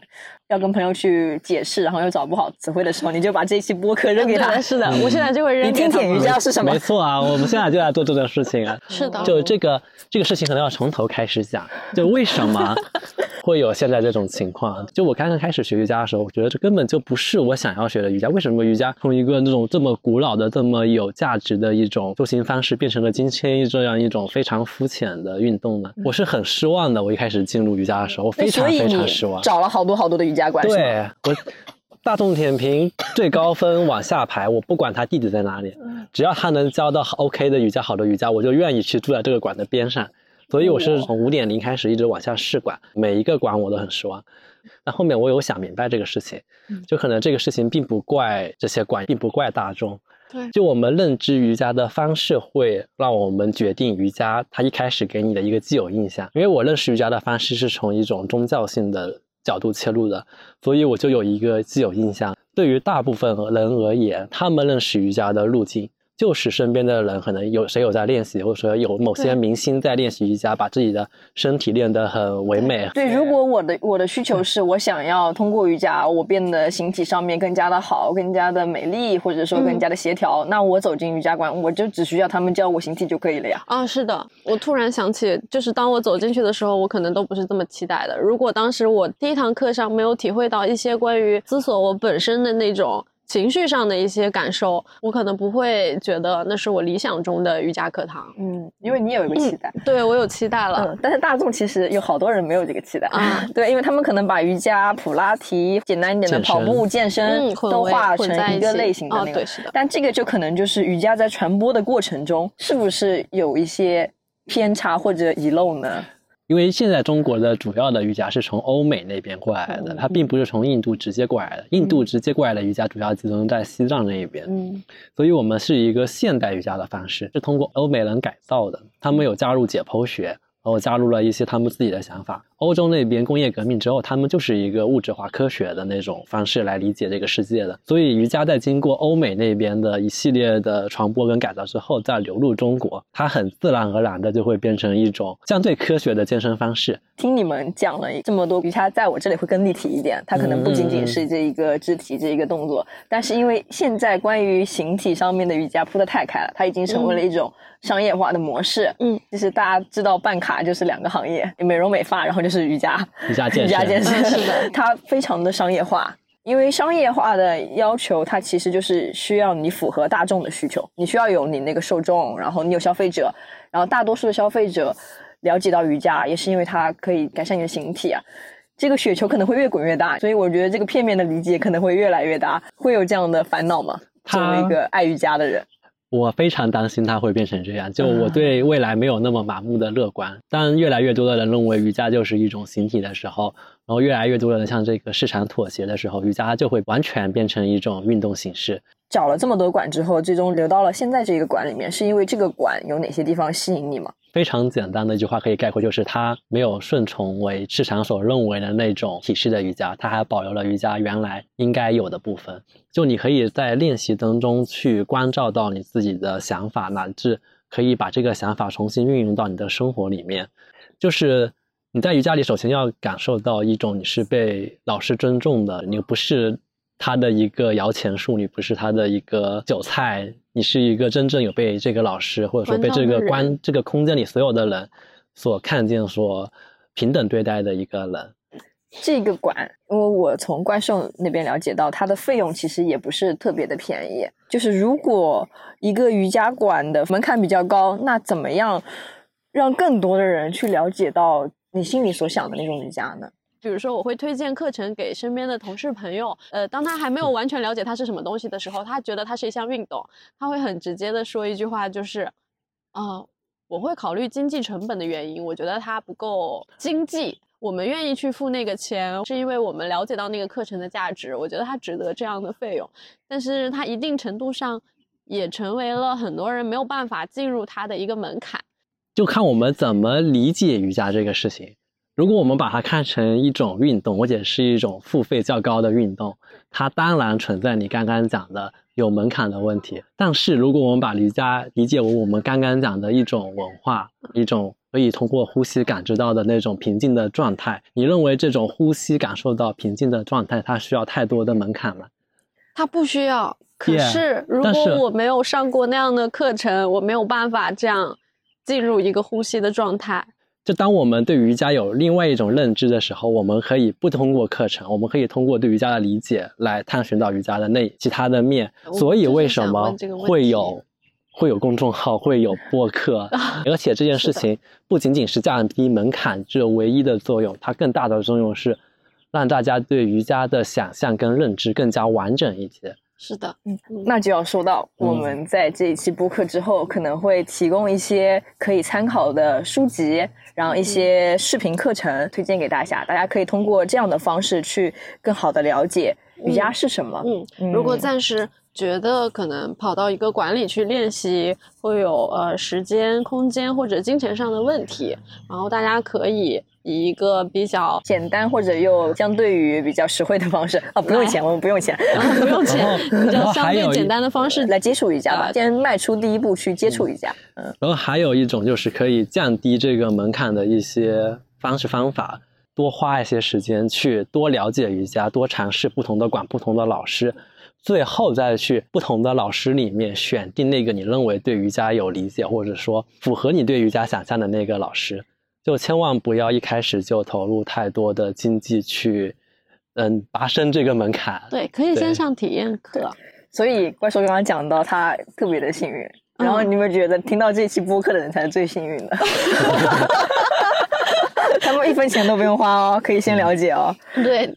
要跟朋友去解释，然后又找不好词汇的时候，你就把这一期播客扔给他，。是的，我现在就会扔你听听瑜伽是什么没？错啊，我们现在就在做这件事情啊。是的，就这个这个事情可能要从头开始讲，就为什么会有现在这种情况？就我刚刚开始学瑜伽的时候，我觉得这根本就不是我想要学的瑜伽。为什么瑜伽从一个那种这么古老的、这么有价值的一种修行方式，变成了今天这样一种非常肤浅的运动呢？我是很失望的。我一开始进入瑜伽的时候，我非常非常失望。找了好多好多的瑜伽馆，是对我大众点评最高分往下排，我不管他地址在哪里，只要他能教到 OK 的瑜伽、好的瑜伽，我就愿意去住在这个馆的边上。所以我是从五点零开始一直往下试馆，每一个馆我都很失望。那后面我有想明白这个事情，就可能这个事情并不怪这些馆，并不怪大众。对就我们认知瑜伽的方式，会让我们决定瑜伽它一开始给你的一个既有印象。因为我认识瑜伽的方式是从一种宗教性的角度切入的，所以我就有一个既有印象。对于大部分人而言，他们认识瑜伽的路径。就是身边的人可能有谁有在练习，或者说有某些明星在练习瑜伽，把自己的身体练得很唯美。对，如果我的我的需求是我想要通过瑜伽，我变得形体上面更加的好，更加的美丽，或者说更加的协调，那我走进瑜伽馆，我就只需要他们教我形体就可以了呀。啊，是的，我突然想起，就是当我走进去的时候，我可能都不是这么期待的。如果当时我第一堂课上没有体会到一些关于思索我本身的那种情绪上的一些感受，我可能不会觉得那是我理想中的瑜伽课堂。嗯，因为你有一个期待。对我有期待了。嗯，但是大众其实有好多人没有这个期待啊 对，因为他们可能把瑜伽、普拉提、简单一点的跑步、健身都化成一个类型的哦那个。对是的但这个就可能就是瑜伽在传播的过程中，是不是有一些偏差或者遗漏呢？因为现在中国的主要的瑜伽是从欧美那边过来的，嗯它并不是从印度直接过来的。印度直接过来的瑜伽主要集中在西藏那一边，嗯所以我们是一个现代瑜伽的方式，是通过欧美人改造的。他们有加入解剖学，然后加入了一些他们自己的想法。欧洲那边工业革命之后，他们就是一个物质化科学的那种方式来理解这个世界的。所以瑜伽在经过欧美那边的一系列的传播跟改造之后，再流入中国，它很自然而然的就会变成一种相对科学的健身方式。听你们讲了这么多瑜伽，在我这里会更立体一点。它可能不仅仅是这一个肢体这一个动作，但是因为现在关于形体上面的瑜伽铺的太开了，它已经成为了一种商业化的模式。嗯，就是大家知道办卡就是两个行业，美容美发，然后就是瑜伽，瑜伽健身瑜伽健身，是的它非常的商业化。因为商业化的要求，它其实就是需要你符合大众的需求，你需要有你那个受众，然后你有消费者，然后大多数的消费者了解到瑜伽，也是因为它可以改善你的形体啊。这个雪球可能会越滚越大，所以我觉得这个片面的理解可能会越来越大。会有这样的烦恼吗？作为一个爱瑜伽的人，我非常担心它会变成这样，就我对未来没有那么盲目的乐观。当越来越多的人认为瑜伽就是一种形体的时候，然后越来越多的人向这个市场妥协的时候，瑜伽就会完全变成一种运动形式。找了这么多馆之后，最终留到了现在这个馆里面，是因为这个馆有哪些地方吸引你吗？非常简单的一句话可以概括，就是它没有顺从为市场所认为的那种体式的瑜伽，它还保留了瑜伽原来应该有的部分。就你可以在练习当中去关照到你自己的想法，乃至可以把这个想法重新运用到你的生活里面。就是你在瑜伽里，首先要感受到一种你是被老师尊重的，你不是他的一个摇钱树，你不是他的一个韭菜，你是一个真正有被这个老师或者说被这个关这个空间里所有的人所看见、所平等对待的一个人。这个馆，因为我从怪兽那边了解到，它的费用其实也不是特别的便宜。就是如果一个瑜伽馆的门槛比较高，那怎么样让更多的人去了解到你心里所想的那种瑜伽呢？比如说，我会推荐课程给身边的同事朋友。呃，当他还没有完全了解它是什么东西的时候，他觉得它是一项运动，他会很直接的说一句话，就是，啊、我会考虑经济成本的原因，我觉得它不够经济。我们愿意去付那个钱，是因为我们了解到那个课程的价值，我觉得它值得这样的费用。但是它一定程度上也成为了很多人没有办法进入它的一个门槛。就看我们怎么理解瑜伽这个事情。如果我们把它看成一种运动，或者是一种付费较高的运动，它当然存在你刚刚讲的有门槛的问题。但是如果我们把瑜伽理解为我们刚刚讲的一种文化，一种可以通过呼吸感知到的那种平静的状态，你认为这种呼吸感受到平静的状态，它需要太多的门槛吗？它不需要。可是，如果我没有上过那样的课程，我没有办法这样进入一个呼吸的状态。就当我们对瑜伽有另外一种认知的时候，我们可以不通过课程，我们可以通过对瑜伽的理解来探寻到瑜伽的那其他的面。所以为什么会有会有公众号，会有播客，而且这件事情不仅仅是降低门槛这唯一的作用，它更大的作用是让大家对瑜伽的想象跟认知更加完整一些。是的，嗯那就要说到我们在这一期播客之后，可能会提供一些可以参考的书籍，然后一些视频课程推荐给大家，大家可以通过这样的方式去更好的了解瑜伽是什么。嗯，如果。暂时觉得可能跑到一个馆里去练习会有呃时间、空间或者金钱上的问题，然后大家可以以一个比较简单或者又相对于比较实惠的方式啊，不用钱，我们不用钱，不用钱然后，比然较相对简单的方式来接触瑜伽先迈出第一步去接触瑜伽。嗯然后还有一种就是可以降低这个门槛的一些方式方法，多花一些时间去多了解瑜伽，多尝试不同的馆、不同的老师，最后再去不同的老师里面选定那个你认为对瑜伽有理解，或者说符合你对瑜伽想象的那个老师。就千万不要一开始就投入太多的经济去，嗯，拔升这个门槛。对，可以先上体验课。所以怪兽刚刚讲到他特别的幸运，然后嗯你们觉得听到这期播客的人才是最幸运的。他们一分钱都不用花哦，可以先了解哦。对，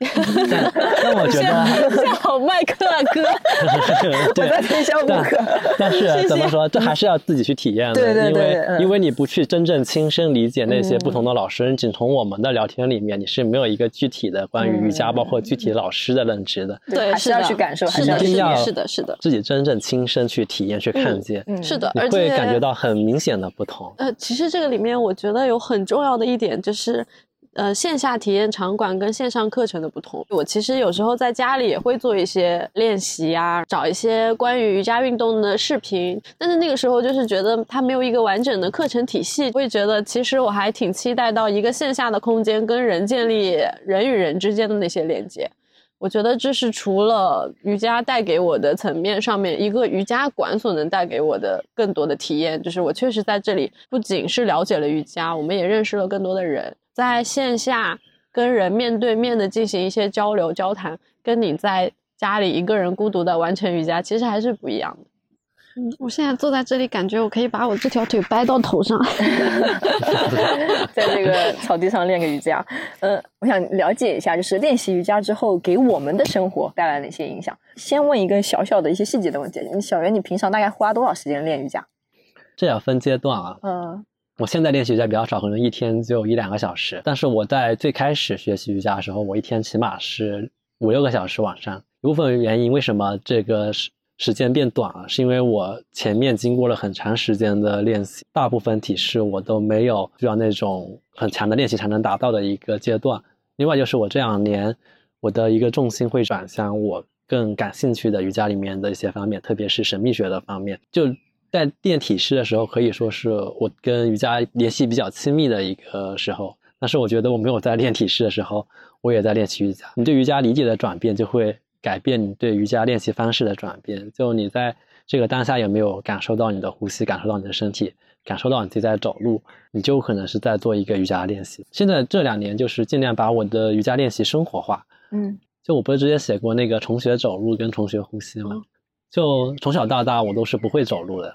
但但我觉得，像好麦克啊哥，我对在推销播但客。但是怎么说，这还是要自己去体验的，对对对因为、嗯因为你不去真正亲身理解那些嗯不同的老师，你仅从我们的聊天里面，你是没有一个具体的关于瑜伽，嗯包括具体老师的认知的。对，还是要去感受，还是的，是要去一定要是的，是的，自己真正亲身去体验、去看见，嗯是的，你而且会感觉到很明显的不同。呃，其实这个里面我觉得有很重要的一点就是，是呃，线下体验场馆跟线上课程的不同。我其实有时候在家里也会做一些练习啊，找一些关于瑜伽运动的视频，但是那个时候就是觉得它没有一个完整的课程体系，会觉得其实我还挺期待到一个线下的空间跟人建立人与人之间的那些连接。我觉得这是除了瑜伽带给我的层面上面，一个瑜伽馆所能带给我的更多的体验，就是我确实在这里不仅是了解了瑜伽，我们也认识了更多的人，在线下跟人面对面的进行一些交流交谈，跟你在家里一个人孤独的完成瑜伽，其实还是不一样的。嗯，我现在坐在这里，感觉我可以把我这条腿掰到头上。在这个草地上练个瑜伽。嗯，我想了解一下，就是练习瑜伽之后给我们的生活带来哪些影响？先问一个小小的一些细节的问题，你小袁，你平常大概花多少时间练瑜伽？这要分阶段啊。嗯我现在练习瑜伽比较少，可能一天就一两个小时。但是我在最开始学习瑜伽的时候，我一天起码是五六个小时往上。一部分原因为什么这个时间变短了，是因为我前面经过了很长时间的练习，大部分体式我都没有需要那种很强的练习才能达到的一个阶段。另外就是我这两年我的一个重心会转向我更感兴趣的瑜伽里面的一些方面，特别是神秘学的方面。就在练体式的时候，可以说是我跟瑜伽联系比较亲密的一个时候。但是我觉得我没有在练体式的时候，我也在练习瑜伽。你对瑜伽理解的转变，就会改变你对瑜伽练习方式的转变。就你在这个当下有没有感受到你的呼吸，感受到你的身体，感受到你自己在走路，你就可能是在做一个瑜伽练习。现在这两年就是尽量把我的瑜伽练习生活化。嗯就我不是之前写过那个重学走路跟重学呼吸吗？就从小到大我都是不会走路的，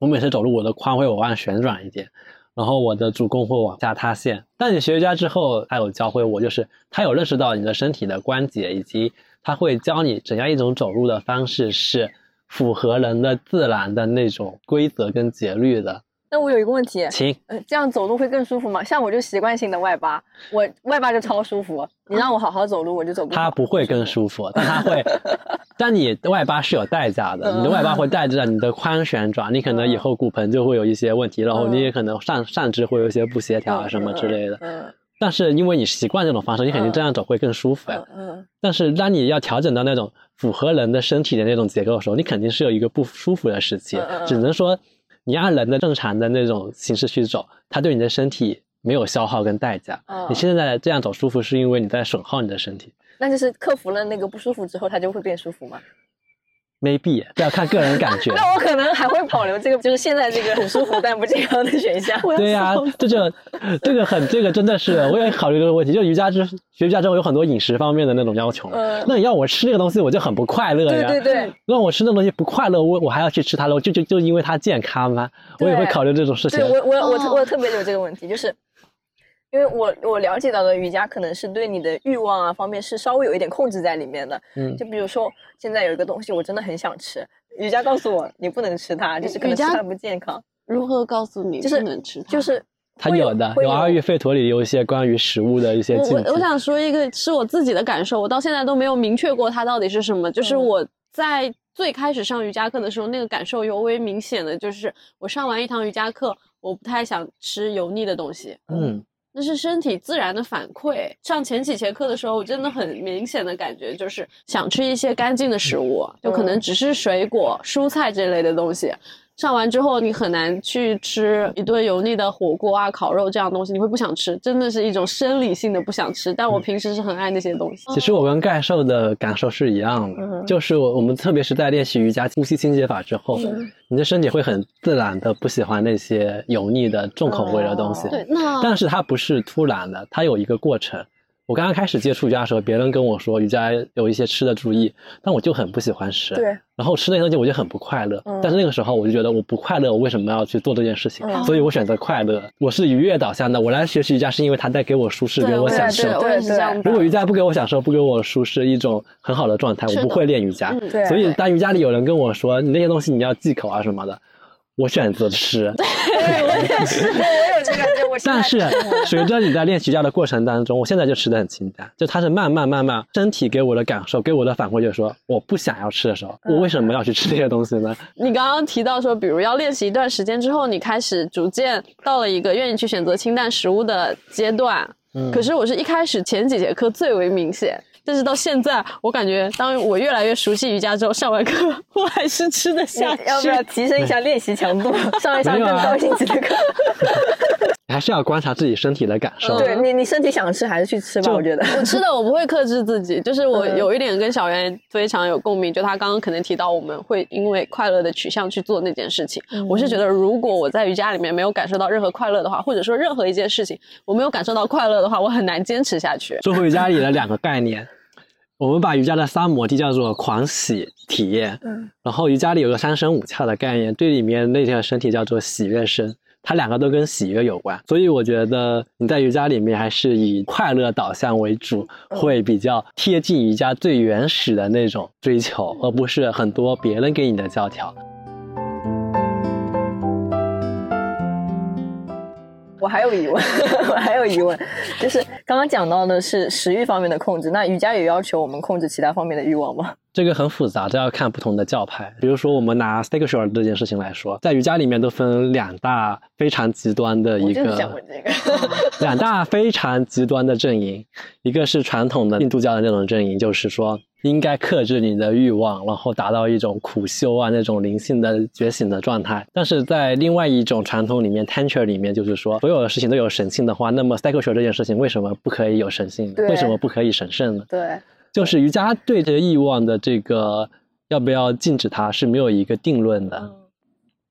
我每次走路我的髋会往外旋转一点，然后我的主弓会往下塌陷。但你学瑜伽之后，他有教会我，就是他有认识到你的身体的关节，以及他会教你怎样一种走路的方式是符合人的自然的那种规则跟节律的。那我有一个问题，请呃，这样走路会更舒服吗？像我就习惯性的外八，我外八就超舒服。你让我好好走路，我就走不。它不会更舒服，但它会，但你外八是有代价的，你的外八会带着你的髋旋转，你可能以后骨盆就会有一些问题，然后你也可能上上肢会有一些不协调啊什么之类的。嗯但是因为你习惯这种方式，你肯定这样走会更舒服呀嗯。嗯但是当你要调整到那种符合人的身体的那种结构的时候，你肯定是有一个不舒服的时期嗯嗯嗯，只能说你按人的正常的那种形式去走，它对你的身体没有消耗跟代价。嗯你现在这样走舒服，是因为你在损耗你的身体。那就是克服了那个不舒服之后，它就会变舒服吗？Maybe 这要看个人感觉。那我可能还会保留这个，就是现在这个 很舒服但不健康的选项。对呀、这就这个很这个真的是我也考虑这个问题。就瑜伽之学瑜伽之后有很多饮食方面的那种要求，嗯那你要我吃这个东西，我就很不快乐呀。对对对，让我吃那东西不快乐，我我还要去吃它了，我就就就因为它健康吗？我也会考虑这种事情对。我我我哦我特别有这个问题，就是因为我我了解到的瑜伽可能是对你的欲望啊方面是稍微有一点控制在里面的。嗯就比如说现在有一个东西我真的很想吃，瑜伽告诉我你不能吃它，就是可能瑜伽吃它不健康，如何告诉你就是不能吃它？就是会它有的，有阿育吠陀里有一些关于食物的一些我禁忌。我我想说一个是我自己的感受，我到现在都没有明确过它到底是什么。就是嗯我在最开始上瑜伽课的时候，那个感受尤为明显的就是我上完一堂瑜伽课，我不太想吃油腻的东西。嗯，那是身体自然的反馈。上前几节课的时候，我真的很明显的感觉就是想吃一些干净的食物，就可能嗯只是水果、蔬菜这类的东西。上完之后，你很难去吃一顿油腻的火锅啊、烤肉这样东西，你会不想吃，真的是一种生理性的不想吃。但我平时是很爱那些东西。其实我跟盖兽的感受是一样的，嗯就是我我们特别是在练习瑜伽呼吸清洁法之后，嗯你的身体会很自然的不喜欢那些油腻的重口味的东西。哦对，那但是它不是突然的，它有一个过程。我刚刚开始接触瑜伽的时候，别人跟我说瑜伽有一些吃的注意，但我就很不喜欢吃。对，然后吃那些东西我就很不快乐。嗯但是那个时候我就觉得我不快乐，我为什么要去做这件事情？嗯所以我选择快乐。我是愉悦导向的，我来学习瑜伽是因为它带给我舒适，给我享受是，。我也是这样。如果瑜伽不给我享受，不给我舒适，一种很好的状态，我不会练瑜伽。嗯对所以当瑜伽里有人跟我说你那些东西你要忌口啊什么的，我选择吃。对我也是，对我有这感觉。我现但是随着你在练习瑜伽的过程当中，我现在就吃的很清淡，就它是慢慢慢慢，身体给我的感受，给我的反馈就是说，我不想要吃的时候，嗯我为什么要去吃这些东西呢？你刚刚提到说，比如要练习一段时间之后，你开始逐渐到了一个愿意去选择清淡食物的阶段。嗯可是我是一开始前几节课最为明显，但是到现在，我感觉当我越来越熟悉瑜伽之后，上完课 我还是吃得下去。要不要提升一下练习强度，上一上更高一级的课？你还是要观察自己身体的感受。对你，你身体想吃还是去吃吧，我觉得。我吃的我不会克制自己，就是我嗯有一点跟小袁非常有共鸣，就他刚刚可能提到我们会因为快乐的取向去做那件事情。我是觉得如果我在瑜伽里面没有感受到任何快乐的话，或者说任何一件事情我没有感受到快乐的话，我很难坚持下去。说回瑜伽里的两个概念，我们把瑜伽的三摩地叫做狂喜体验，嗯然后瑜伽里有个三身五窍的概念，对里面那条身体叫做喜悦身，它两个都跟喜悦有关，所以我觉得你在瑜伽里面还是以快乐导向为主，会比较贴近瑜伽最原始的那种追求，而不是很多别人给你的教条。我还有疑问，我还有疑问，就是刚刚讲到的是食欲方面的控制，那瑜伽也要求我们控制其他方面的欲望吗？这个很复杂，这要看不同的教派。比如说，我们拿 Stakeshore 这件事情来说，在瑜伽里面都分两大非常极端的一个。两大非常极端的阵营，一个是传统的印度教的那种阵营，就是说应该克制你的欲望，然后达到一种苦修啊那种灵性的觉醒的状态。但是在另外一种传统里面，Tantra 里面就是说，所有的事情都有神性的话，那么 Stakeshore 这件事情为什么不可以有神性为什么不可以神圣呢？对，就是瑜伽对这个欲望的这个要不要禁止它是没有一个定论的。嗯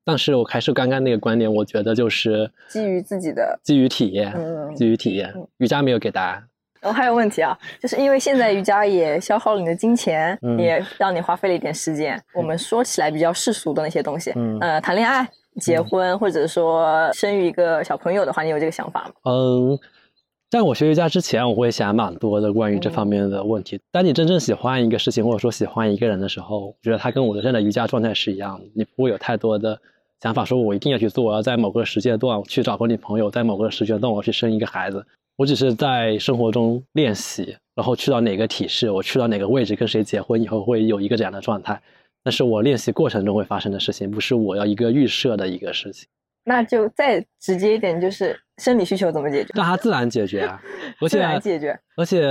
但是我还是刚刚那个观点，我觉得就是基于自己的基于体验，嗯基于体验嗯，瑜伽没有给答案。然后还有问题啊，就是因为现在瑜伽也消耗了你的金钱，嗯也让你花费了一点时间。我们说起来比较世俗的那些东西，嗯呃，谈恋爱、结婚，或者说生育一个小朋友的话，你有这个想法吗？嗯，在我学瑜伽之前，我会想蛮多的关于这方面的问题。当你真正喜欢一个事情，或者说喜欢一个人的时候，我觉得他跟我的现在瑜伽状态是一样的，你不会有太多的想法，说我一定要去做，我要在某个时间段去找个女朋友，在某个时间段我去生一个孩子。我只是在生活中练习，然后去到哪个体式，我去到哪个位置跟谁结婚以后会有一个这样的状态。那是我练习过程中会发生的事情，不是我要一个预设的一个事情，那就再直接一点，就是生理需求怎么解决？让它自然解决啊。而自且然解决，而且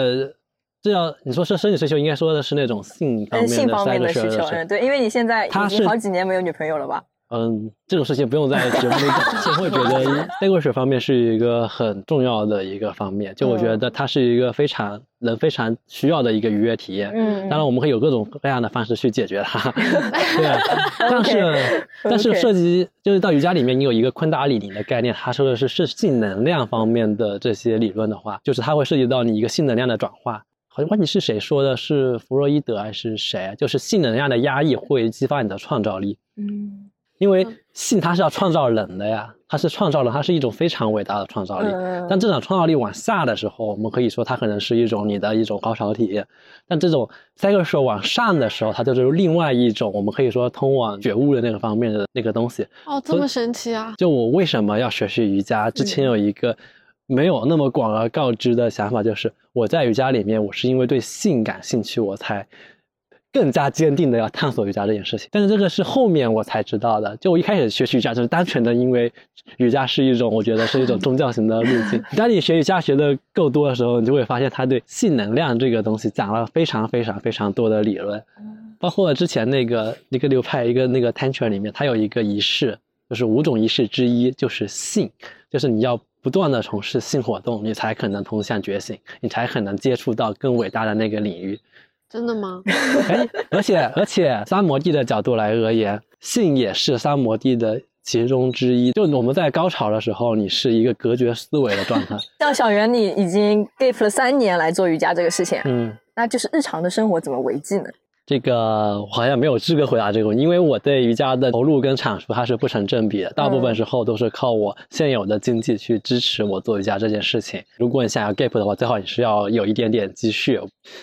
这要你说是生理需求，应该说的是那种性方嗯，面的性方面的需求，嗯，对，因为你现在已经好几年没有女朋友了吧？嗯，这种事情不用在节目里讲，我会觉得内过水方面是一个很重要的一个方面，就我觉得它是一个非常人非常需要的一个愉悦体验。嗯，当然，我们会有各种各样的方式去解决它，对啊。但是，但是涉及就是到瑜伽里面，你有一个昆达里尼的概念，它说的是是性能量方面的这些理论的话，就是它会涉及到你一个性能量的转化。好像忘记是谁说的，是弗洛伊德还是谁啊？就是性能量的压抑会激发你的创造力。嗯，因为嗯性它是要创造人的呀，它是创造人，它是一种非常伟大的创造力。嗯但这种创造力往下的时候，我们可以说它可能是一种你的一种高潮体验。但这种 sexual 往上的时候，它就是另外一种我们可以说通往觉悟的那个方面的那个东西。哦，这么神奇啊！就我为什么要学习瑜伽？之前有一个没有那么广而告之的想法，就是我在瑜伽里面，我是因为对性感兴趣，我才更加坚定的要探索瑜伽这件事情。但是这个是后面我才知道的。就我一开始学习瑜伽，就是单纯的因为瑜伽是一种，我觉得是一种宗教型的路径。当你学瑜伽学的够多的时候，你就会发现它对性能量这个东西讲了非常非常非常多的理论。包括之前那个一个流派，一个那个 tantra 里面，它有一个仪式，就是五种仪式之一就是性，就是你要不断的从事性活动，你才可能通向觉醒，你才可能接触到更伟大的那个领域。真的吗？哎，而且而且三摩地的角度来而言，性也是三摩地的其中之一。就我们在高潮的时候，你是一个隔绝思维的状态。像小袁，你已经 gap 了三年来做瑜伽这个事情，嗯，那就是日常的生活怎么维系呢？这个我好像没有资格回答这个问题，因为我对瑜伽的投入跟产出它是不成正比的，大部分时候都是靠我现有的经济去支持我做瑜伽这件事情。如果你想要 gap 的话，最好你是要有一点点积蓄。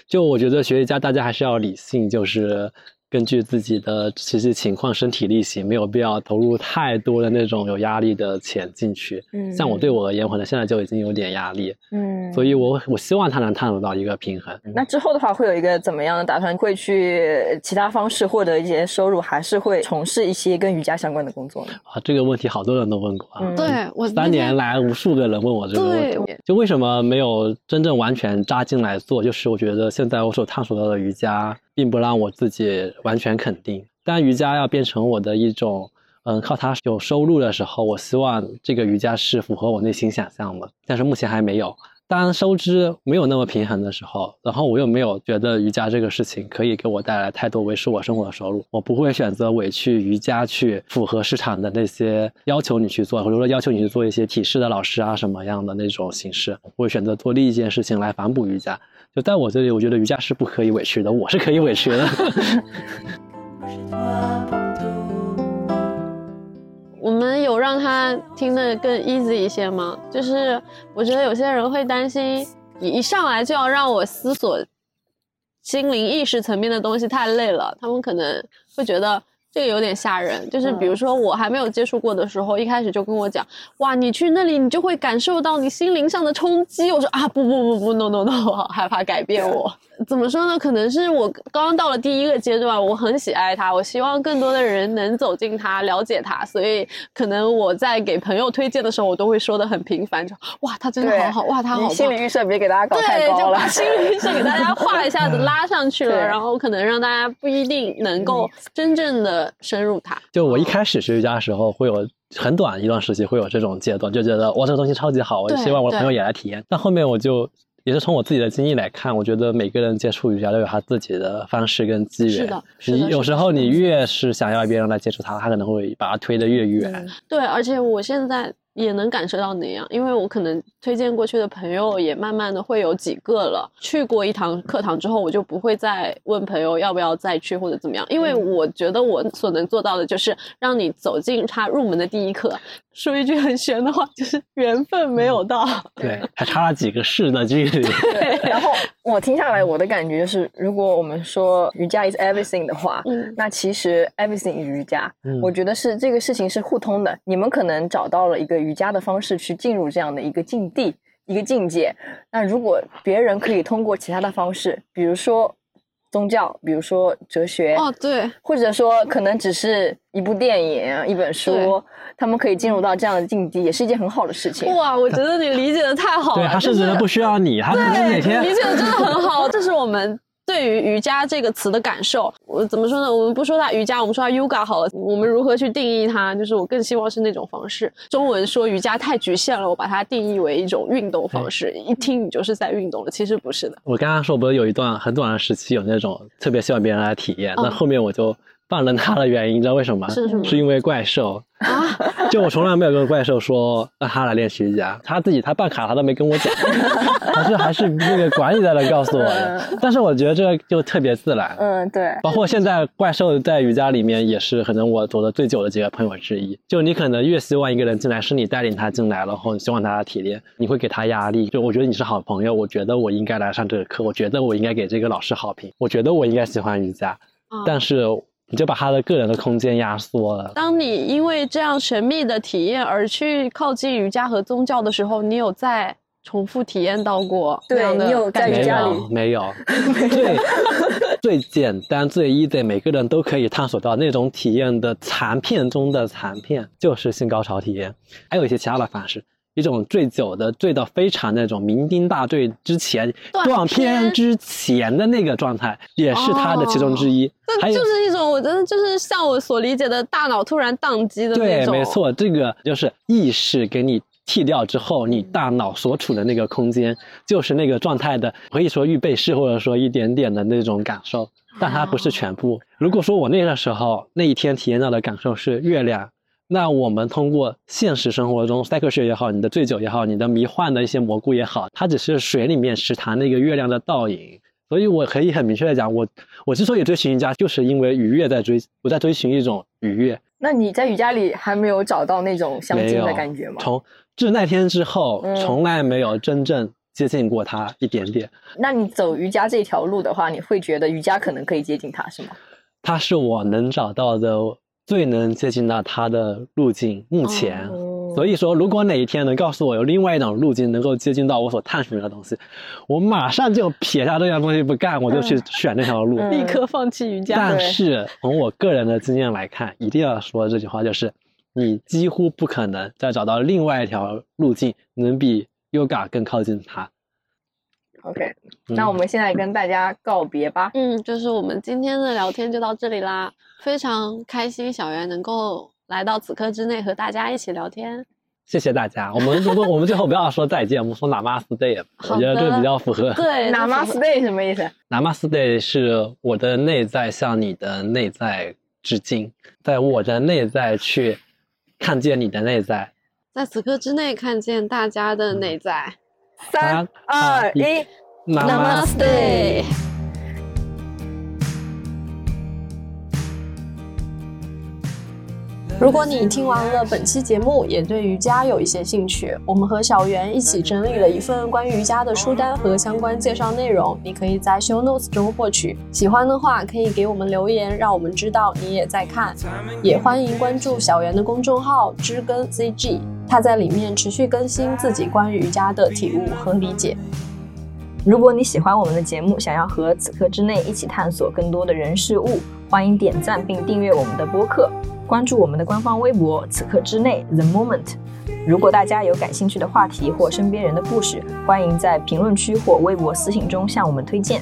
就我觉得学瑜伽大家还是要理性，就是根据自己的实际情况、身体力行，没有必要投入太多的那种有压力的钱进去。嗯像我对我而言，我可能现在就已经有点压力，嗯所以我我希望他能探索到一个平衡。那之后的话，会有一个怎么样的打算？会去其他方式获得一些收入，还是会从事一些跟瑜伽相关的工作呢？啊，这个问题好多人都问过啊。嗯对我那三年来无数个人问我这个问题，就为什么没有真正完全扎进来做？就是我觉得现在我所探索到的瑜伽，并不让我自己完全肯定。当瑜伽要变成我的一种，嗯，靠它有收入的时候，我希望这个瑜伽是符合我内心想象的，但是目前还没有。当收支没有那么平衡的时候，然后我又没有觉得瑜伽这个事情可以给我带来太多维持我生活的收入，我不会选择委屈瑜伽去符合市场的那些要求你去做，或者说要求你去做一些体式的老师啊什么样的那种形式，我会选择做另一件事情来反哺瑜伽。就在我这里，我觉得瑜伽是不可以委屈的，我是可以委屈的。我们有让他听得更 easy 一些吗？就是我觉得有些人会担心，一上来就要让我思索心灵意识层面的东西太累了，他们可能会觉得。这个有点吓人，就是比如说我还没有接触过的时候，一开始就跟我讲，哇，你去那里你就会感受到你心灵上的冲击。我说啊，不不不不，no no no，我好害怕改变我。怎么说呢？可能是我刚刚到了第一个阶段，我很喜爱它，我希望更多的人能走进它，了解它，所以可能我在给朋友推荐的时候，我都会说的很频繁，就哇，它真的好好，哇，它好心理预设别给大家搞太对，高了就把。心理预设给大家画一下子 拉上去了，然后可能让大家不一定能够真正的深入它。就我一开始学瑜伽的时候，会有很短一段时期会有这种阶段，就觉得哇这个东西超级好，我希望我的朋友也来体验。但后面我就也是从我自己的经历来看，我觉得每个人接触瑜伽都有他自己的方式跟机缘。你有时候你越是想要别人来接触它，他可能会把它推得越远。嗯对，而且我现在也能感受到那样，因为我可能推荐过去的朋友也慢慢的会有几个了。去过一堂课堂之后，我就不会再问朋友要不要再去或者怎么样，因为嗯我觉得我所能做到的就是让你走进他入门的第一课。说一句很玄的话，就是缘分没有到。对，还差了几个世的距离。对，然后我听下来，我的感觉就是，如果我们说瑜伽 is everything 的话，嗯那其实 everything 是瑜伽。嗯我觉得是这个事情是互通的。你们可能找到了一个瑜伽的方式去进入这样的一个境地、一个境界。那如果别人可以通过其他的方式，比如说宗教，比如说哲学，哦，对，或者说可能只是一部电影、一本书，他们可以进入到这样的境地，也是一件很好的事情。哇，我觉得你理解的太好了。对他甚至都不需要你，他可能天理解的真的很好，这是我们。对于瑜伽这个词的感受，我怎么说呢？我们不说它瑜伽，我们说它 yoga 好了。我们如何去定义它？就是我更希望是那种方式。中文说瑜伽太局限了，我把它定义为一种运动方式，一听你就是在运动了。其实不是的。我刚刚说不是有一段很短的时期有那种特别希望别人来体验，那嗯后面我就放任他的原因，你知道为什么吗？是什么是因为怪兽啊。就我从来没有跟怪兽说让他来练习瑜伽，他自己他办卡他都没跟我讲，还是还是那个管理在那告诉我的。但是我觉得这个就特别自然，嗯，对，包括现在怪兽在瑜伽里面也是可能我走的最久的几个朋友之一。就你可能越希望一个人进来，是你带领他进来，然后你希望他体验，你会给他压力。就我觉得你是好朋友，我觉得我应该来上这个课，我觉得我应该给这个老师好评，我觉得我应该喜欢瑜伽，啊但是你就把他的个人的空间压缩了。当你因为这样神秘的体验而去靠近瑜伽和宗教的时候，你有在重复体验到过对这样的你有在感觉没瑜伽里有，没有，最最简单、最 easy，每个人都可以探索到那种体验的残片中的残片，就是性高潮体验。还有一些其他的方式，一种醉酒的醉到非常那种酩酊大醉之前断断片片之前的那个状态，也是他的其中之一。还有就是一种我觉得就是像我所理解的大脑突然宕机的那种对，没错，这个就是意识给你剃掉之后，你大脑所处的那个空间，就是那个状态的，可以说预备式，或者说一点点的那种感受，但它不是全部。如果说我那个时候那一天体验到的感受是月亮，那我们通过现实生活中 cycle 学也好，你的醉酒也好，你的迷幻的一些蘑菇也好，它只是水里面池塘那个月亮的倒影。所以我可以很明确的讲，我我之所以追寻瑜伽，就是因为愉悦在追，我在追寻一种愉悦。那你在瑜伽里还没有找到那种相近的感觉吗？从自那天之后，嗯从来没有真正接近过他一点点。那你走瑜伽这条路的话，你会觉得瑜伽可能可以接近它，是吗？他是我能找到的最能接近到他的路径，目前。哦所以说，如果哪一天能告诉我有另外一种路径能够接近到我所探寻的东西，我马上就撇下这样东西不干，我就去选那条路。嗯立刻放弃瑜伽。但是从我个人的经验来看，一定要说这句话，就是你几乎不可能再找到另外一条路径能比 yoga 更靠近它。OK，嗯那我们现在跟大家告别吧。嗯，就是我们今天的聊天就到这里啦，非常开心小袁能够来到此刻之内和大家一起聊天。谢谢大家。我们如果 我们最后不要说再见，我们说 Namaste，好我觉得这个比较符合。对 Namaste 什么意思？Namaste 是我的内在向你的内在致敬，在我的内在去看见你的内在。在此刻之内看见大家的内在。三二一 Namaste。如果你听完了本期节目，也对瑜伽有一些兴趣，我们和小袁一起整理了一份关于瑜伽的书单和相关介绍内容，你可以在 show notes 中获取。喜欢的话，可以给我们留言，让我们知道你也在看。也欢迎关注小袁的公众号“知根 ZG”，他在里面持续更新自己关于瑜伽的体悟和理解。如果你喜欢我们的节目，想要和此刻之内一起探索更多的人事物，欢迎点赞并订阅我们的播客，关注我们的官方微博“此刻之内 The Moment”。如果大家有感兴趣的话题或身边人的故事，欢迎在评论区或微博私信中向我们推荐。